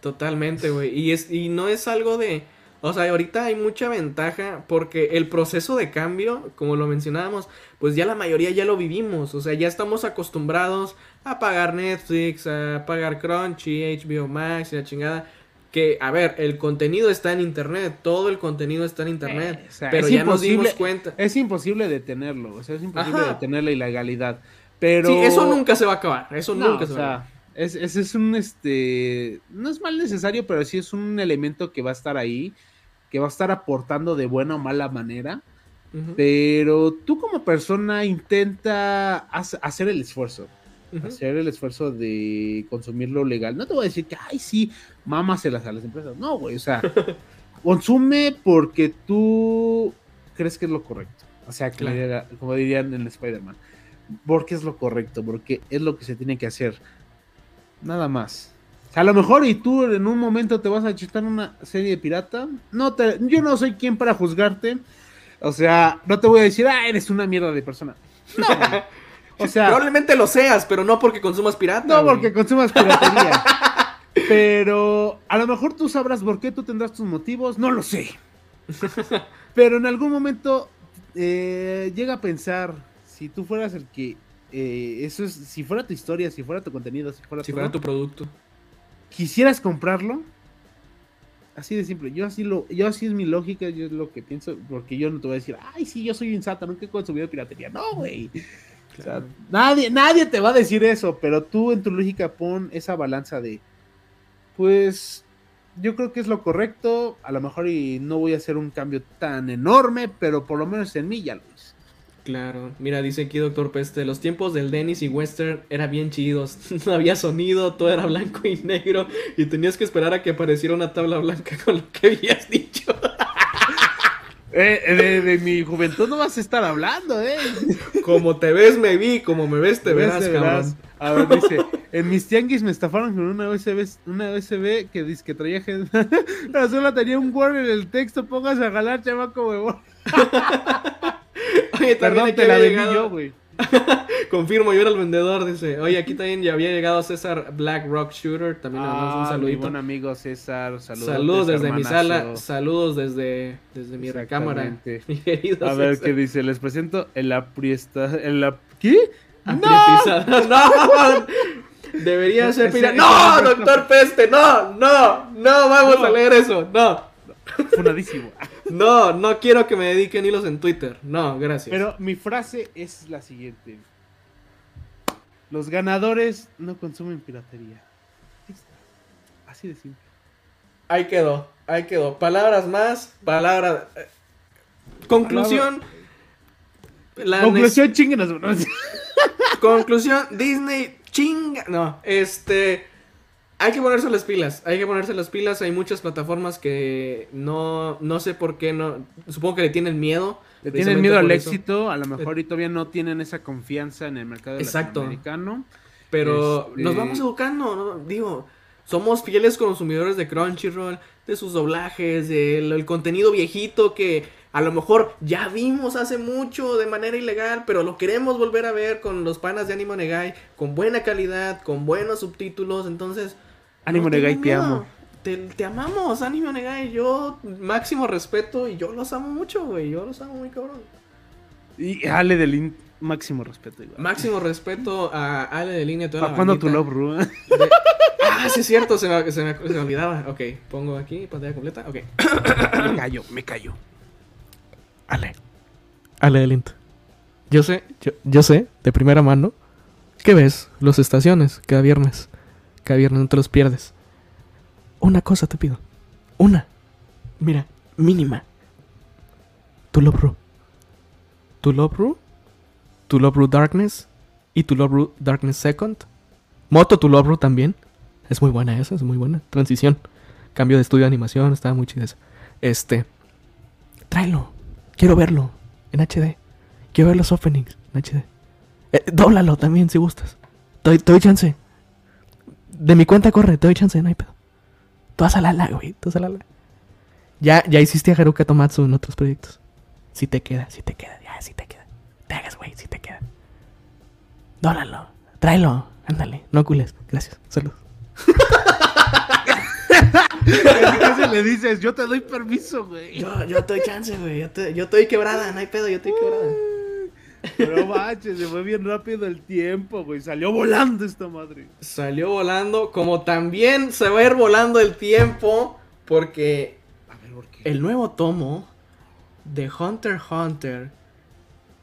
Speaker 1: Totalmente, güey. Y es y no es algo de o sea, ahorita hay mucha ventaja porque el proceso de cambio, como lo mencionábamos, pues ya la mayoría ya lo vivimos. O sea, ya estamos acostumbrados a pagar Netflix, a pagar Crunchy, HBO Max y la chingada. Que, a ver, el contenido está en internet, todo el contenido está en internet, eh, pero ya nos dimos cuenta.
Speaker 2: Es imposible detenerlo, o sea, es imposible detener la ilegalidad. Pero... Sí,
Speaker 1: eso nunca se va a acabar, eso nunca se va a acabar.
Speaker 2: Ese es, es un, este, no es mal necesario, pero sí es un elemento que va a estar ahí que va a estar aportando de buena o mala manera. Pero tú como persona intenta hacer el esfuerzo. Hacer el esfuerzo de consumir lo legal. No te voy a decir que, ay, sí, mámaselas a las empresas. No, güey, o sea, consume porque tú crees que es lo correcto. O sea, como dirían en Spider-Man. Porque es lo correcto, porque es lo que se tiene que hacer. Nada más a lo mejor y tú en un momento te vas a chutar una serie de pirata. No te, yo no soy quien para juzgarte. O sea, no te voy a decir, ah, eres una mierda de persona. No.
Speaker 1: O sea, probablemente lo seas, pero no porque consumas pirata.
Speaker 2: No porque consumas piratería. pero a lo mejor tú sabrás por qué, tú tendrás tus motivos, no lo sé. pero en algún momento eh, llega a pensar, si tú fueras el que eh, eso es, si fuera tu historia, si fuera tu contenido, si fuera,
Speaker 1: si fuera tu producto
Speaker 2: quisieras comprarlo, así de simple. Yo así lo, yo así es mi lógica, yo es lo que pienso, porque yo no te voy a decir, ay, sí, yo soy insata, nunca he consumido piratería. No, güey. O sea, nadie, nadie te va a decir eso, pero tú en tu lógica pon esa balanza de, pues, yo creo que es lo correcto, a lo mejor y no voy a hacer un cambio tan enorme, pero por lo menos en mí ya lo hice.
Speaker 1: Claro, mira, dice aquí Doctor Peste, los tiempos del Dennis y Western eran bien chidos, no había sonido, todo era blanco y negro y tenías que esperar a que apareciera una tabla blanca con lo que habías dicho.
Speaker 2: Eh, eh, de, mi juventud no vas a estar hablando, eh.
Speaker 1: Como te ves, me vi, como me ves, te, verás, cabrón.
Speaker 2: A ver, dice, en mis tianguis me estafaron con una USB, una USB que dice que traía gente. solo tenía un Word en el texto, póngase a jalar, chamaco, huevón.
Speaker 1: Oye, también te la vendí yo, güey. Confirmo, yo era el vendedor, dice. Oye, aquí también ya había llegado César Black Rock Shooter. También le damos un ah, saludito.
Speaker 2: Buen amigo César,
Speaker 1: saludos. Saludos desde mi sala, saludos desde, desde mi recámara. Mi
Speaker 2: querido A ver qué dice, les presento el apriesta. El ¿Qué?
Speaker 1: ¡No! ¡No! Debería ser ¡No, doctor Peste! ¡No! ¡No! ¡No! Vamos a leer eso. ¡No!
Speaker 2: Funadísimo.
Speaker 1: No, no quiero que me dediquen hilos en Twitter. No, gracias.
Speaker 2: Pero mi frase es la siguiente. Los ganadores no consumen piratería. Así de simple.
Speaker 1: Ahí quedó, ahí quedó. Palabras más, palabras... Eh, conclusión.
Speaker 2: Conclusión, chinguenos.
Speaker 1: Conclusión, Disney chinga. No, este hay que ponerse las pilas, hay que ponerse las pilas. Hay muchas plataformas que no, no sé por qué, no, supongo que le tienen miedo.
Speaker 2: Le tienen miedo al éxito, a lo mejor y todavía no tienen esa confianza en el mercado latinoamericano.
Speaker 1: Pero nos este, vamos educando, digo, somos fieles consumidores de Crunchyroll, de sus doblajes, del contenido viejito que a lo mejor ya vimos hace mucho de manera ilegal, pero lo queremos volver a ver con los panas de Animo Negai, con buena calidad, con buenos subtítulos, entonces
Speaker 2: Ánimo Negai, te amo.
Speaker 1: Te, amamos, Ánimo Negai. Yo, máximo respeto y yo los amo mucho, güey. Yo los amo muy cabrón.
Speaker 2: Y Ale de Lin, máximo respeto, igual.
Speaker 1: Máximo respeto a Ale de Lin y a toda
Speaker 2: ¿Para cuándo tu love, Ru?
Speaker 1: Ah, sí es cierto, se me, se, me, se me, olvidaba. Ok, pongo aquí pantalla completa. Ok.
Speaker 2: me callo, me callo. Ale,
Speaker 1: Ale Delint. Yo sé, yo, yo sé, de primera mano, que ves los estaciones cada viernes. Cada viernes no te los pierdes. Una cosa te pido. Una. Mira, mínima. Tu Love Ru. Tu Love Ru. Tu Love Ru Darkness. Y Tu Love Ru Darkness Second. Moto Tu Love Ru también. Es muy buena esa, es muy buena. Transición. Cambio de estudio de animación, estaba muy chida esa. Este. Tráelo. Quiero verlo. En HD. Quiero ver los openings. En HD. Eh, dóblalo también si gustas. Te doy, chance. De mi cuenta corre, te doy chance, no hay pedo. Tú vas a la güey. Tú vas a la Ya, ya hiciste a Haruka Tomatsu en otros proyectos. Si te queda, si te queda, ya, si te queda. Te hagas, güey, si te queda. Dólalo, tráelo, ándale, no cules. Gracias, saludos.
Speaker 2: ¿Qué le dices? Yo te doy permiso, güey.
Speaker 1: Yo, yo te doy chance, güey. Yo, te, yo estoy quebrada, no hay pedo, yo estoy quebrada.
Speaker 2: Pero bache, se fue bien rápido el tiempo, güey. Salió volando esta madre.
Speaker 1: Salió volando, como también se va a ir volando el tiempo, porque a ver, ¿por qué? el nuevo tomo de Hunter x Hunter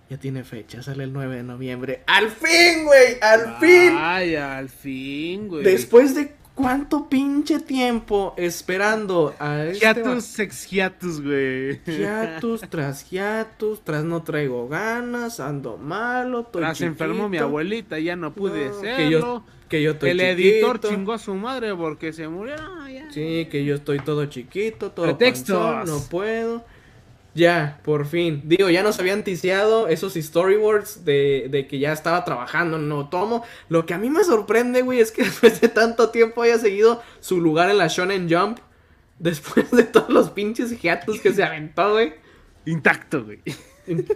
Speaker 1: ya tiene fecha, sale el 9 de noviembre. ¡Al fin, güey! ¡Al fin!
Speaker 2: ¡Ay, al fin, güey!
Speaker 1: Después de cuánto pinche tiempo esperando a
Speaker 2: este. Hiatus sex hiatus, güey.
Speaker 1: Hiatus tras hiatus, tras no traigo ganas, ando malo,
Speaker 2: estoy Tras enfermo mi abuelita, ya no pude ser.
Speaker 1: Que yo, que yo estoy
Speaker 2: El editor chingó a su madre porque se murió.
Speaker 1: Sí, que yo estoy todo chiquito, todo Pretextos. no puedo. Ya, por fin. Digo, ya nos habían ticiado esos storyboards de, de que ya estaba trabajando en Otomo. Lo que a mí me sorprende, güey, es que después de tanto tiempo haya seguido su lugar en la Shonen Jump. Después de todos los pinches hiatus que se aventó, güey.
Speaker 2: Intacto, güey.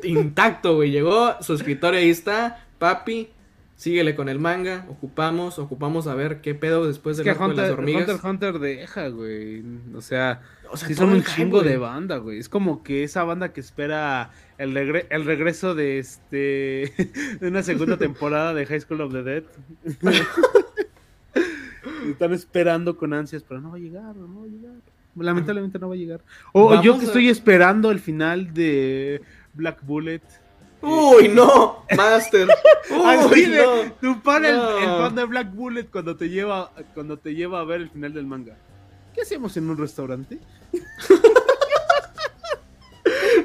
Speaker 1: Intacto, güey. Llegó, su escritorio ahí está. Papi, síguele con el manga. Ocupamos, ocupamos a ver qué pedo después de,
Speaker 2: Hunter, las hormigas. Hunter Hunter deja, güey. O sea, o sea, son un chingo de banda, güey. Es como que esa banda que espera el, el regreso de este de una segunda temporada de High School of the Dead. Están esperando con ansias, pero no va a llegar, no va a llegar. Lamentablemente no va a llegar. O yo que estoy esperando el final de Black Bullet.
Speaker 1: Uy, no, Master. Uy,
Speaker 2: no. Tu pan el, el, fan de Black Bullet cuando te lleva cuando te lleva a ver el final del manga. ¿Qué hacemos en un restaurante?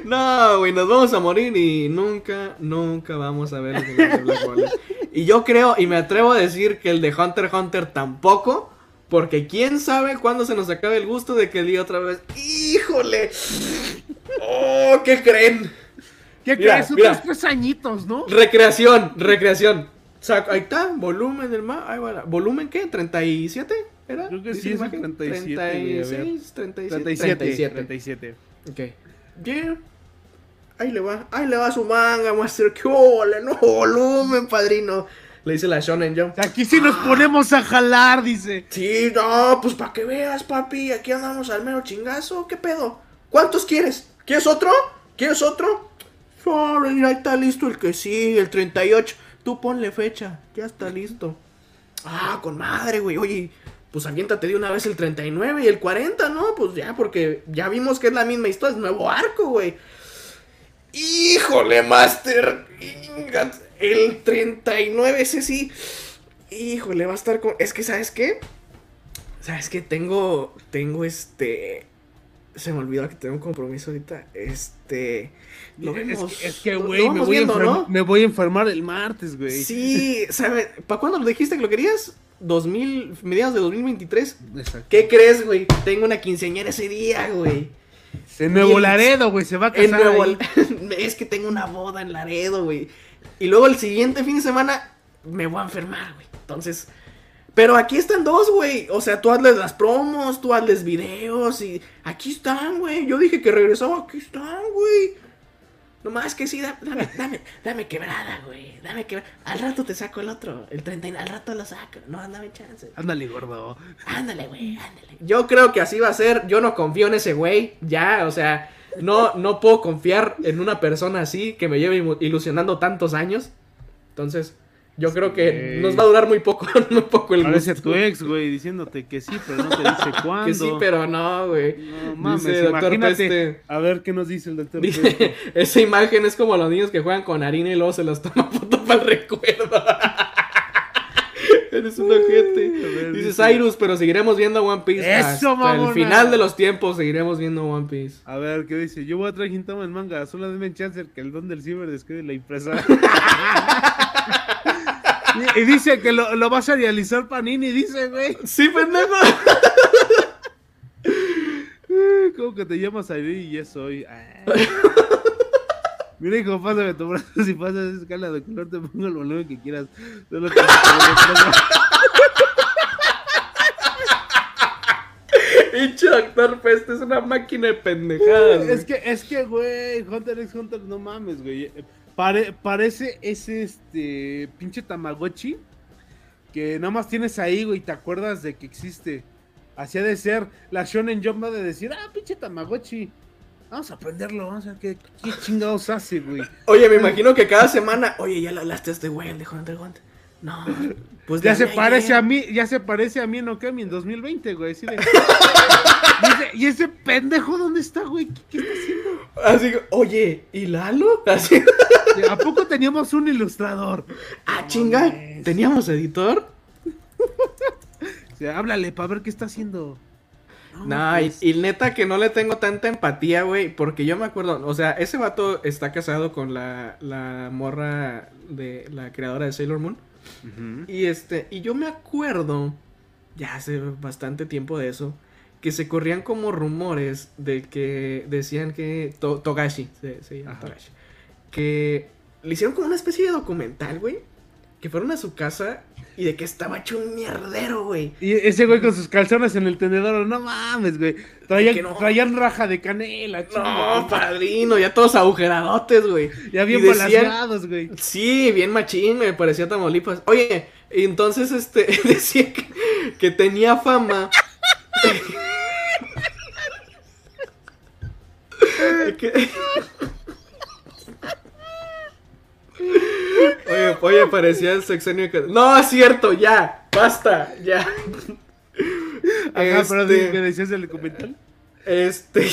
Speaker 1: no, güey, nos vamos a morir y nunca, nunca vamos a ver el final de Black Bullet. Y yo creo, y me atrevo a decir que el de Hunter x Hunter tampoco. Porque quién sabe cuándo se nos acabe el gusto de que el día otra vez. ¡Híjole! ¡Oh! ¿Qué creen?
Speaker 2: ¿Qué crees? Otros tres añitos, ¿no?
Speaker 1: Recreación, recreación. ahí está, volumen del mapa. ¿Volumen qué? ¿37? ¿Era?
Speaker 2: Creo que sí, es 37.
Speaker 1: 36, 37. 37. 37. Ok. Yeah. Ahí le va, ahí le va su manga, Master. ¡Qué ole! No, volumen, padrino. Le dice la Shonen Jump.
Speaker 2: Aquí sí nos ponemos a jalar, dice.
Speaker 1: Sí, no, pues para que veas, papi. Aquí andamos al mero chingazo. ¿Qué pedo? ¿Cuántos quieres? ¿Quieres otro? ¿Quieres otro? Ahí está listo el que sigue, el 38. Tú ponle fecha, ya está listo. Ah, con madre, güey. Oye, pues aviéntate de una vez el 39 y el 40, ¿no? Pues ya, porque ya vimos que es la misma historia, es nuevo arco, güey. Híjole, Master. El 39, ese sí. Híjole, va a estar con. Es que, ¿sabes qué? ¿Sabes qué? Tengo. Tengo este. Se me olvidó que tengo un compromiso ahorita. Este.
Speaker 2: Lo vemos. Es que, güey, me, me, voy a enfermar el martes, güey.
Speaker 1: Sí, ¿sabes? ¿Para cuándo lo dijiste que lo querías? 2000, mediados de 2023. Exacto. ¿Qué crees, güey? Tengo una quinceañera ese día, güey.
Speaker 2: En Nuevo Laredo, güey, se va a casar.
Speaker 1: es que tengo una boda en Laredo, güey. Y luego el siguiente fin de semana me voy a enfermar, güey. Entonces, pero aquí están dos, güey. O sea, tú hazles las promos, tú hazles videos y aquí están, güey. Yo dije que regresaba, aquí están, güey. Nomás que sí, dame, dame, dame, quebrada, güey. Dame quebrada. Al rato te saco el otro. El 30, al rato lo saco. No, dame chance.
Speaker 2: Ándale, gordo.
Speaker 1: Ándale, güey, ándale. Yo creo que así va a ser. Yo no confío en ese güey. Ya, o sea, no, no puedo confiar en una persona así que me lleve ilusionando tantos años. Entonces, Yo creo que nos va a durar muy poco, muy poco el
Speaker 2: Parece
Speaker 1: gusto.
Speaker 2: tu ex, güey, diciéndote que sí, pero no te dice cuándo.
Speaker 1: Que sí, pero no, güey.
Speaker 2: No mames,
Speaker 1: Dice doctor
Speaker 2: imagínate.
Speaker 1: Peste.
Speaker 2: A ver qué nos dice el doctor Peste.
Speaker 1: Dice, esa imagen es como los niños que juegan con harina y luego se los toma foto para el recuerdo. Eres un ojete. Dice Cyrus, pero seguiremos viendo One Piece.
Speaker 2: ¡Eso,
Speaker 1: hasta
Speaker 2: mamona!
Speaker 1: el final de los tiempos seguiremos viendo One Piece.
Speaker 2: A ver, ¿qué dice? Yo voy a traer Hintama en manga, solo denme chance que el don del ciber describe la impresa. Y, y dice que lo, lo va a serializar Panini, dice, güey.
Speaker 1: Sí, pendejo.
Speaker 2: ¿Cómo que te llamas Airi y ya soy? Ah. Mira, hijo, pásame tu brazo. Si pasas esa escala de color, te pongo el volumen que quieras. Solo que-
Speaker 1: Pinche Doctor Peste es una máquina de pendejadas.
Speaker 2: Es que, es que, güey, Hunter x Hunter, no mames, güey. Pare- parece ese, este, pinche Tamagotchi que nada más tienes ahí, güey, y te acuerdas de que existe. Así ha de ser. La Shonen Jump de decir, ah, pinche Tamagotchi. Vamos a aprenderlo, vamos a ver qué, qué chingados hace, güey.
Speaker 1: Oye, me imagino que cada semana, oye, ya le hablaste a este güey, el de Hunter Hunter. No, pues
Speaker 2: Ya se parece a mí, ya se parece a mí en Okami en 2020, güey. así de- ¿Y, ese, y ese pendejo dónde está, güey? ¿Qué, qué está haciendo?
Speaker 1: Así, que, oye, ¿y Lalo? Así,
Speaker 2: ¿A poco teníamos un ilustrador?
Speaker 1: ah, chinga,
Speaker 2: mames.
Speaker 1: ¿teníamos editor?
Speaker 2: O sea, háblale para ver qué está haciendo.
Speaker 1: No, y,
Speaker 2: pues,
Speaker 1: y neta que no le tengo tanta empatía, güey, porque yo me acuerdo, o sea, ese vato está casado con la, la morra de la creadora de Sailor Moon. Y este, y yo me acuerdo, ya hace bastante tiempo de eso, que se corrían como rumores de que decían que To- Togashi, se, se llama
Speaker 2: Ajá.
Speaker 1: Togashi, que le hicieron como una especie de documental, güey, que fueron a su casa y de que estaba hecho un mierdero, güey.
Speaker 2: Y ese güey con sus calzones en el tendedor, no mames, güey. Traían,
Speaker 1: no.
Speaker 2: raja de canela,
Speaker 1: No,
Speaker 2: chinga.
Speaker 1: padrino, ya todos agujeradotes, güey.
Speaker 2: Ya bien balanceados, güey.
Speaker 1: Sí, bien machín, me parecía Tamaulipas. Oye, entonces este decía que, que tenía fama. Que- Oye, oye, parecía el sexenio que... No, es cierto, ya, basta, ya.
Speaker 2: Ajá, pero
Speaker 1: Este-
Speaker 2: ¿me decías del documental?
Speaker 1: Este.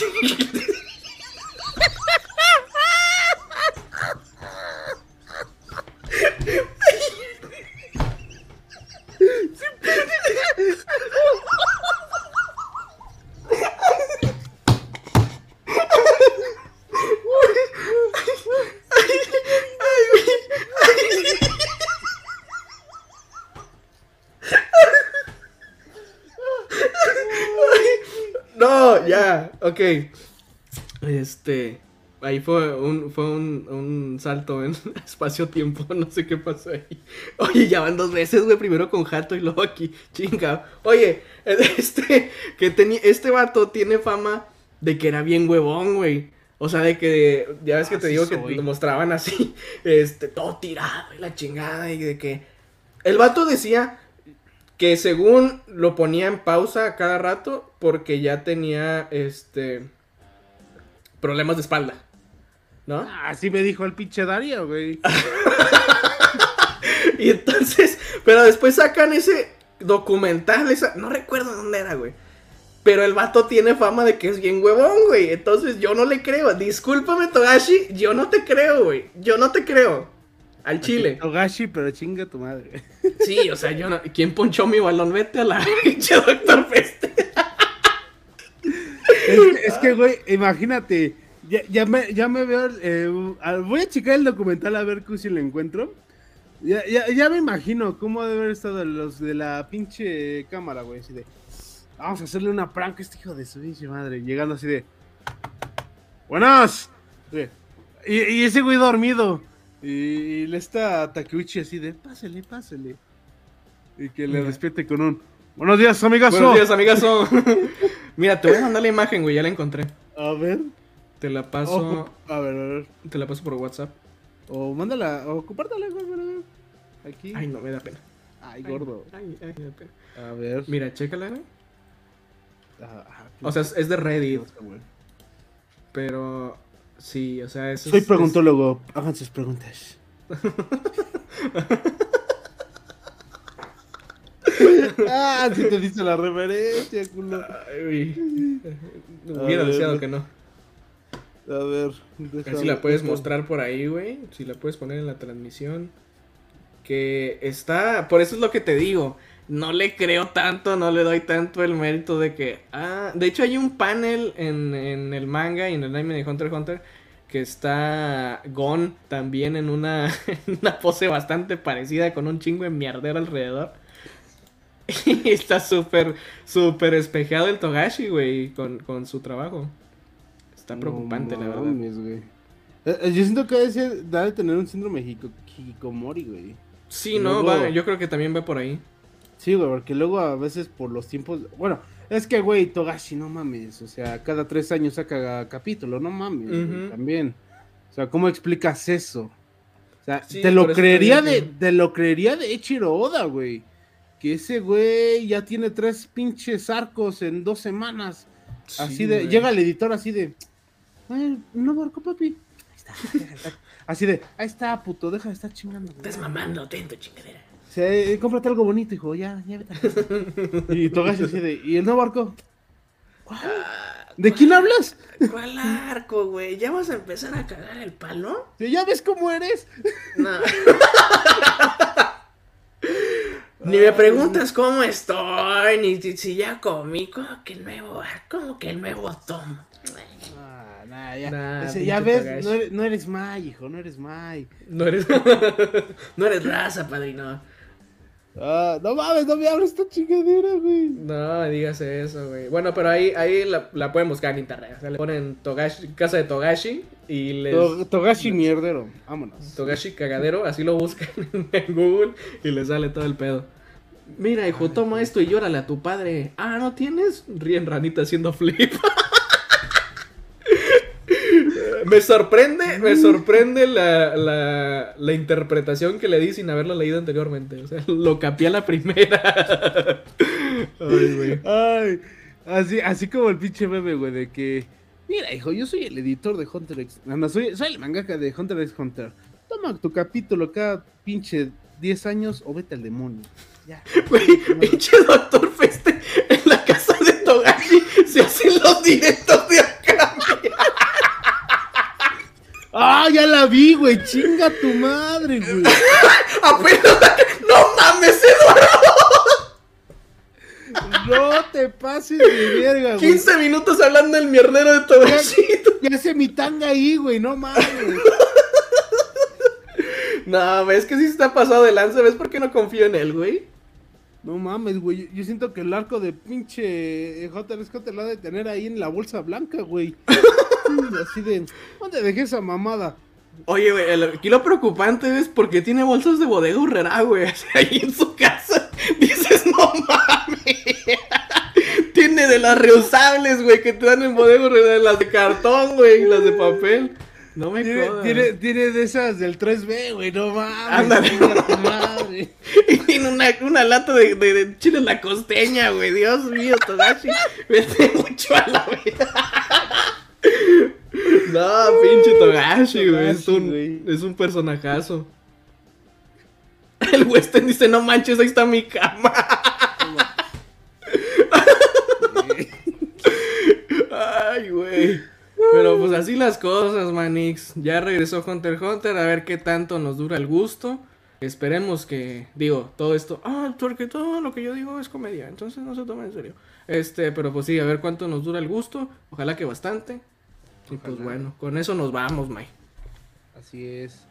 Speaker 1: Ahí fue un, fue un, un salto en espacio-tiempo, no sé qué pasó ahí. Oye, ya van dos veces, güey, primero con Jato y luego aquí, chinga. Oye, este, que tenía, este vato tiene fama de que era bien huevón, güey. O sea, de que, ya ves que
Speaker 2: Ah,
Speaker 1: te digo
Speaker 2: soy.
Speaker 1: que lo mostraban así, este, todo tirado y la chingada y de que... El vato decía que según lo ponía en pausa a cada rato porque ya tenía, este, problemas de espalda, ¿no?
Speaker 2: Así me dijo el pinche Darío, güey.
Speaker 1: Y entonces, pero después sacan ese documental, esa, no recuerdo dónde era, güey. Pero el vato tiene fama de que es bien huevón, güey. Entonces yo no le creo. Discúlpame, Togashi, yo no te creo, güey. Yo no te creo. Al chile.
Speaker 2: Togashi, pero chinga tu madre.
Speaker 1: Sí, o sea, yo no. ¿Quién ponchó mi balón? Vete a la pinche doctor Peste.
Speaker 2: Es es que, güey, imagínate. Ya, ya, me, ya me veo. eh, voy a checar el documental a ver si lo encuentro. Ya, ya, ya me imagino cómo debe haber estado los de la pinche cámara, güey. Así de. Vamos a hacerle una prank a este hijo de su pinche madre. Llegando así de. ¡Buenas! Y, y ese güey dormido. Y, y le está Takeuchi así de. Pásele, pásele. Y que le despierte con un. Buenos días, amigazo.
Speaker 1: Buenos días, amigazo. Mira, te voy a mandar la imagen, güey. Ya la encontré.
Speaker 2: A ver.
Speaker 1: Te la paso.
Speaker 2: A ver, a ver.
Speaker 1: Te la paso por WhatsApp.
Speaker 2: O mándala, o compártala, güey. Aquí.
Speaker 1: Ay, no, me da pena.
Speaker 2: Ay, gordo.
Speaker 1: Ay, ay, me da pena.
Speaker 2: A ver.
Speaker 1: Mira, chécala, güey.
Speaker 2: Ah,
Speaker 1: O sea, es, es de Reddit. Pero. Sí, o sea, eso
Speaker 2: Soy
Speaker 1: es-
Speaker 2: preguntólogo, hagan sus preguntas. ah, sí te dice la referencia, culo.
Speaker 1: Ay, Hubiera deseado que no.
Speaker 2: A ver.
Speaker 1: A ver si la puedes mostrar por ahí, güey. Si la puedes poner en la transmisión. Que está. Por eso es lo que te digo. No le creo tanto, no le doy tanto el mérito de que. Ah, de hecho, hay un panel en, en el manga y en el anime de Hunter x Hunter que está Gon también en una, en una pose bastante parecida con un chingo de mierdero alrededor. Y está súper, súper espejeado el Togashi, güey, con, con su trabajo. Está preocupante,
Speaker 2: No
Speaker 1: la verdad.
Speaker 2: mames, güey. Eh, eh, Yo siento que ser- debe de tener un síndrome hikikomori, güey.
Speaker 1: Sí, no, va, yo creo que también va por ahí.
Speaker 2: Sí, güey, porque luego a veces por los tiempos. Bueno, es que, güey, Togashi, no mames. O sea, cada tres años saca capítulo, no mames. güey, también. O sea, ¿cómo explicas eso? O sea,
Speaker 1: Sí,
Speaker 2: te lo creería de, te lo creería de Ichiro Oda, güey. Que ese güey ya tiene tres pinches arcos en dos semanas. Así
Speaker 1: Sí,
Speaker 2: de,
Speaker 1: güey.
Speaker 2: llega el editor así de, ay, no barco, papi. Ahí está, deja de estar- Así de, ahí está, puto, deja de estar chingando. güey".
Speaker 1: Estás mamando, tento, chingadera.
Speaker 2: Sí, eh, cómprate algo bonito, hijo, ya, ya vete a casa". Y Togashi así de, ¿y el nuevo arco? ¿Cuál? ¿De quién hablas?
Speaker 1: ¿Cuál arco, güey? ¿Ya vas a empezar a cagar el palo?
Speaker 2: Sí, ¿Ya ves cómo eres?
Speaker 1: No. Ni me preguntas cómo estoy, ni si, ya comí, como que el nuevo arco, como que el nuevo tomo.
Speaker 2: Ah, nah, ya,
Speaker 1: Nah,
Speaker 2: Ese,
Speaker 1: pinche
Speaker 2: ya ves, no eres, no eres Mai, hijo, no eres Mai.
Speaker 1: No eres, no eres raza, padrino.
Speaker 2: Ah, no mames, no me hables esta chingadera, güey.
Speaker 1: No, digas eso, güey. Bueno, pero ahí, ahí la, la pueden buscar en internet. O sea, le ponen Togashi, casa de Togashi y les...
Speaker 2: To- Togashi mierdero, vámonos.
Speaker 1: Togashi cagadero, así lo buscan en Google y le sale todo el pedo. Mira, hijo, toma esto y llórale a tu padre. Ah, ¿no tienes? Ríen ranita haciendo flip. me sorprende, me sorprende la, la, la interpretación que le di sin haberlo leído anteriormente. O sea, lo capié a la primera. Ay, güey.
Speaker 2: Ay, así, así como el pinche meme, güey, de que. Mira, hijo, yo soy el editor de Hunter x. No, no, soy, soy el mangaka de Hunter x Hunter. Toma tu capítulo cada pinche 10 años o vete al demonio. Ya.
Speaker 1: Güey, pinche doctor Feste en la casa de Togashi se hacen los directos de acá.
Speaker 2: ¡Ah, ya la vi, güey! ¡Chinga tu madre, güey!
Speaker 1: Apenas, no mames, Eduardo.
Speaker 2: No te pases de verga, güey.
Speaker 1: 15 minutos hablando del mierdero de Togashi.
Speaker 2: Ya hace mi tanga ahí, güey, no mames.
Speaker 1: No, ves que sí se está pasado de lanza. ¿Ves por qué no confío en él, güey?
Speaker 2: No mames, güey. Yo- siento que el arco de pinche Hunter x Hunter lo ha de tener ahí en la bolsa blanca, güey. Sí, Así de, ¿dónde dejé esa mamada?
Speaker 1: Oye, güey, aquí lo preocupante es porque tiene bolsas de bodega urrera, güey. ahí en su casa. Dices, no mames. tiene de las reusables, güey, que te dan en bodega urrera. Las de cartón, güey, y las de papel. No me
Speaker 2: Tiene, tiene, tiene de esas del 3B, güey, no mames.
Speaker 1: Ándale.
Speaker 2: madre.
Speaker 1: Y tiene una, una lata de, de, de chile en la costeña, güey. Dios mío, Togashi. Vete mucho a la vida. No, pinche Togashi, güey. Es un,
Speaker 2: güey.
Speaker 1: es un personajazo. El Western dice, no manches, ahí está mi cama. Ay, güey. Pero pues así las cosas, Manix. Ya regresó Hunter x Hunter. A ver qué tanto nos dura el gusto. Esperemos que, digo, todo esto. Ah, porque todo lo que yo digo es comedia. Entonces no se toma en serio. Este, pero pues sí, a ver cuánto nos dura el gusto. Ojalá que bastante. Y pues bueno, con eso nos vamos, May.
Speaker 2: Así es.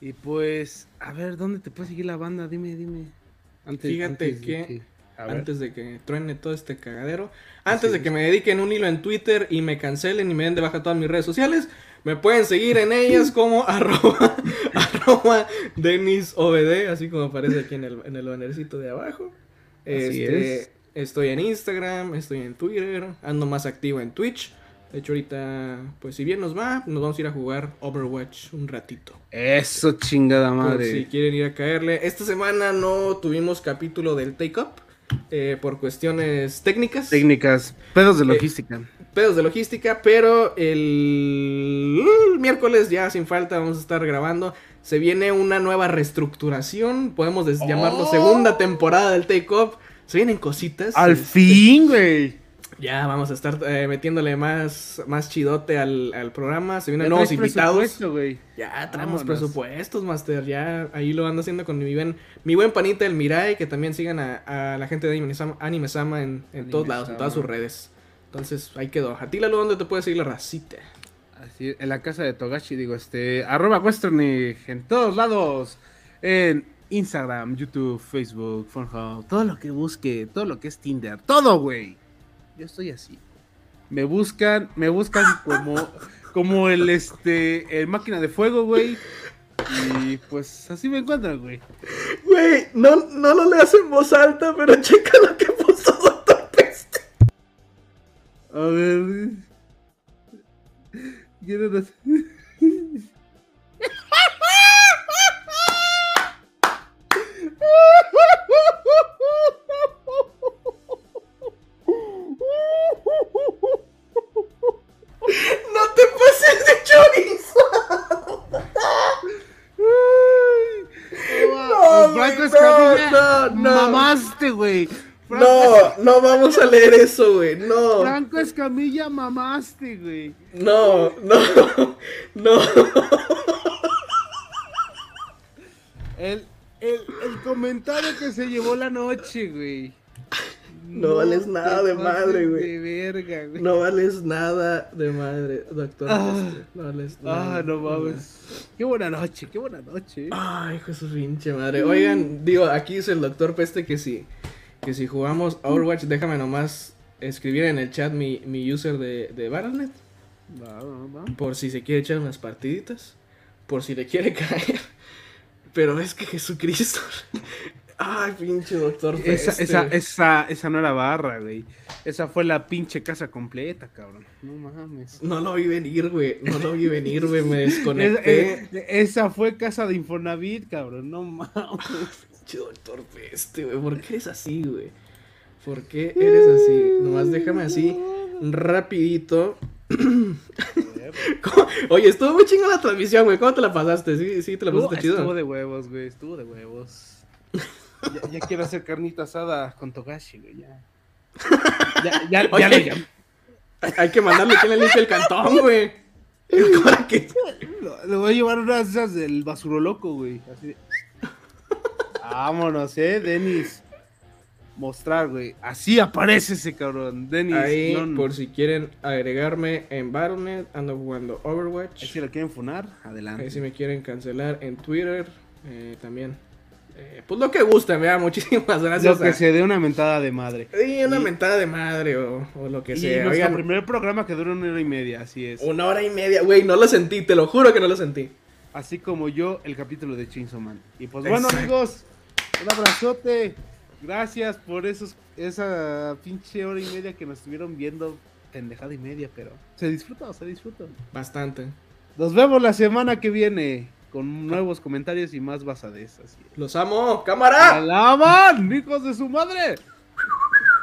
Speaker 2: Y pues, a ver, ¿dónde te puede seguir la banda? Dime, dime. Antes,
Speaker 1: Fíjate
Speaker 2: antes de
Speaker 1: que. Antes de que truene todo este cagadero. Antes
Speaker 2: Así
Speaker 1: de
Speaker 2: es.
Speaker 1: que me dediquen un hilo en Twitter y me cancelen y me den de baja todas mis redes sociales. Me pueden seguir en ellas como arroba, arroba Denis OBD, así como aparece aquí en el, en el bannercito de abajo.
Speaker 2: Así
Speaker 1: Este,
Speaker 2: es.
Speaker 1: Estoy en Instagram, estoy en Twitter, ando más activo en Twitch. De hecho, ahorita, pues si bien nos va, nos vamos a ir a jugar Overwatch un ratito.
Speaker 2: Eso, chingada
Speaker 1: Por
Speaker 2: madre.
Speaker 1: si quieren ir a caerle. Esta semana no tuvimos capítulo del Take Up eh, por cuestiones técnicas,
Speaker 2: Técnicas, pedos de
Speaker 1: Eh,
Speaker 2: logística.
Speaker 1: pedos de logística, pero el miércoles ya sin falta vamos a estar grabando. Se viene una nueva reestructuración, podemos llamarlo
Speaker 2: Oh.
Speaker 1: segunda temporada del Take Up. Se vienen cositas.
Speaker 2: Al
Speaker 1: este,
Speaker 2: fin, güey.
Speaker 1: Ya vamos a estar eh, metiéndole más, más chidote al, al programa. Se vienen
Speaker 2: Ya
Speaker 1: nuevos invitados. Ya
Speaker 2: Vámonos.
Speaker 1: presupuestos, Master. Ya ahí lo ando haciendo con mi buen, mi buen panita el Mirai. Que también sigan a, a la gente de Anime-sama, Anime-sama en, en todos lados, en todas sus redes. Entonces, ahí quedó. A ti, Lalo, ¿dónde te puede seguir la racita?
Speaker 2: Así, en la casa de Togashi, digo, este, arroba Westernig, en todos lados, en Instagram, YouTube, Facebook, Pornhub, todo lo que busque, todo lo que es Tinder, todo, güey. Yo estoy así. Me buscan, me buscan como, como el, este, el máquina de fuego, güey. Y pues así me encuentran, güey.
Speaker 1: Güey, no, no lo leas en voz alta, pero checa lo que puso Doctor Peste.
Speaker 2: A ver. ¿Quieren hacer?
Speaker 1: Vamos a leer eso, güey. No,
Speaker 2: Franco Escamilla, mamaste, güey.
Speaker 1: no, no, no.
Speaker 2: El, el, el comentario que se llevó la noche, güey.
Speaker 1: No vales nada de madre, güey.
Speaker 2: De verga, güey.
Speaker 1: No vales nada de madre, doctor.
Speaker 2: Ah.
Speaker 1: Peste. No vales nada.
Speaker 2: Ah, no mames. Qué buena noche, qué buena noche.
Speaker 1: Ay, hijo de su pinche madre. Oigan, digo, aquí dice el doctor Peste que si, que si jugamos Overwatch, déjame nomás escribir en el chat mi, mi user de, de Battle.net.
Speaker 2: Va, va, va.
Speaker 1: Por si se quiere echar unas partiditas. Por si le quiere caer. Pero es que Jesucristo. Ay, pinche doctor
Speaker 2: Esa, esa, esa, esa no era barra, güey. Esa fue la pinche casa completa, cabrón. No mames.
Speaker 1: No lo vi venir, güey. No lo vi venir, güey. Me desconecté.
Speaker 2: eh, esa fue casa de Infonavit, cabrón. No mames.
Speaker 1: Pinche doctor Peste, güey. ¿Por qué eres así, güey? ¿Por qué eres así? Nomás déjame así, rapidito. ¿Cómo? Oye, estuvo muy chinga la transmisión, güey. ¿Cómo te la pasaste? Sí, sí, te la
Speaker 2: Estuvo,
Speaker 1: pasaste
Speaker 2: estuvo
Speaker 1: chido.
Speaker 2: de huevos, güey. Estuvo de huevos. Ya, ya quiero hacer carnita asada con Togashi, güey. Ya. Ya, ya, ya
Speaker 1: Oye.
Speaker 2: lo llamé.
Speaker 1: Hay que mandarle que le limpie el cantón, güey. ¿Para qué?
Speaker 2: Lo- Le voy a llevar unas esas del basuro loco, güey. Así de- Vámonos, eh, Denis. Mostrar, güey. Así aparece ese cabrón. Denis.
Speaker 1: Ahí, por si quieren agregarme en Battle.net, ando jugando
Speaker 2: Ahí
Speaker 1: Overwatch.
Speaker 2: si lo quieren funar, adelante.
Speaker 1: Ahí si me quieren cancelar en Twitter, eh, también. Eh, pues lo que gusten, vea. Muchísimas gracias.
Speaker 2: Lo que
Speaker 1: a-
Speaker 2: se dé una mentada de madre.
Speaker 1: Sí, una
Speaker 2: Y-
Speaker 1: mentada de madre o, o lo que
Speaker 2: Y
Speaker 1: sea.
Speaker 2: nuestro
Speaker 1: Oigan,
Speaker 2: primer programa que dura una hora y media, así es.
Speaker 1: una hora y media, güey, no lo sentí, te lo juro que no lo sentí.
Speaker 2: Así como yo, el capítulo de Chainsaw Man. Y pues bueno, amigos, un abrazote. Gracias por esos, esa pinche hora y media que nos estuvieron viendo. Pendejada y media, pero se disfrutó, se disfrutó.
Speaker 1: Bastante.
Speaker 2: Nos vemos la semana que viene con nuevos comentarios y más basadez. Así es.
Speaker 1: Los amo, cámara.
Speaker 2: ¡Alaban, hijos de su madre!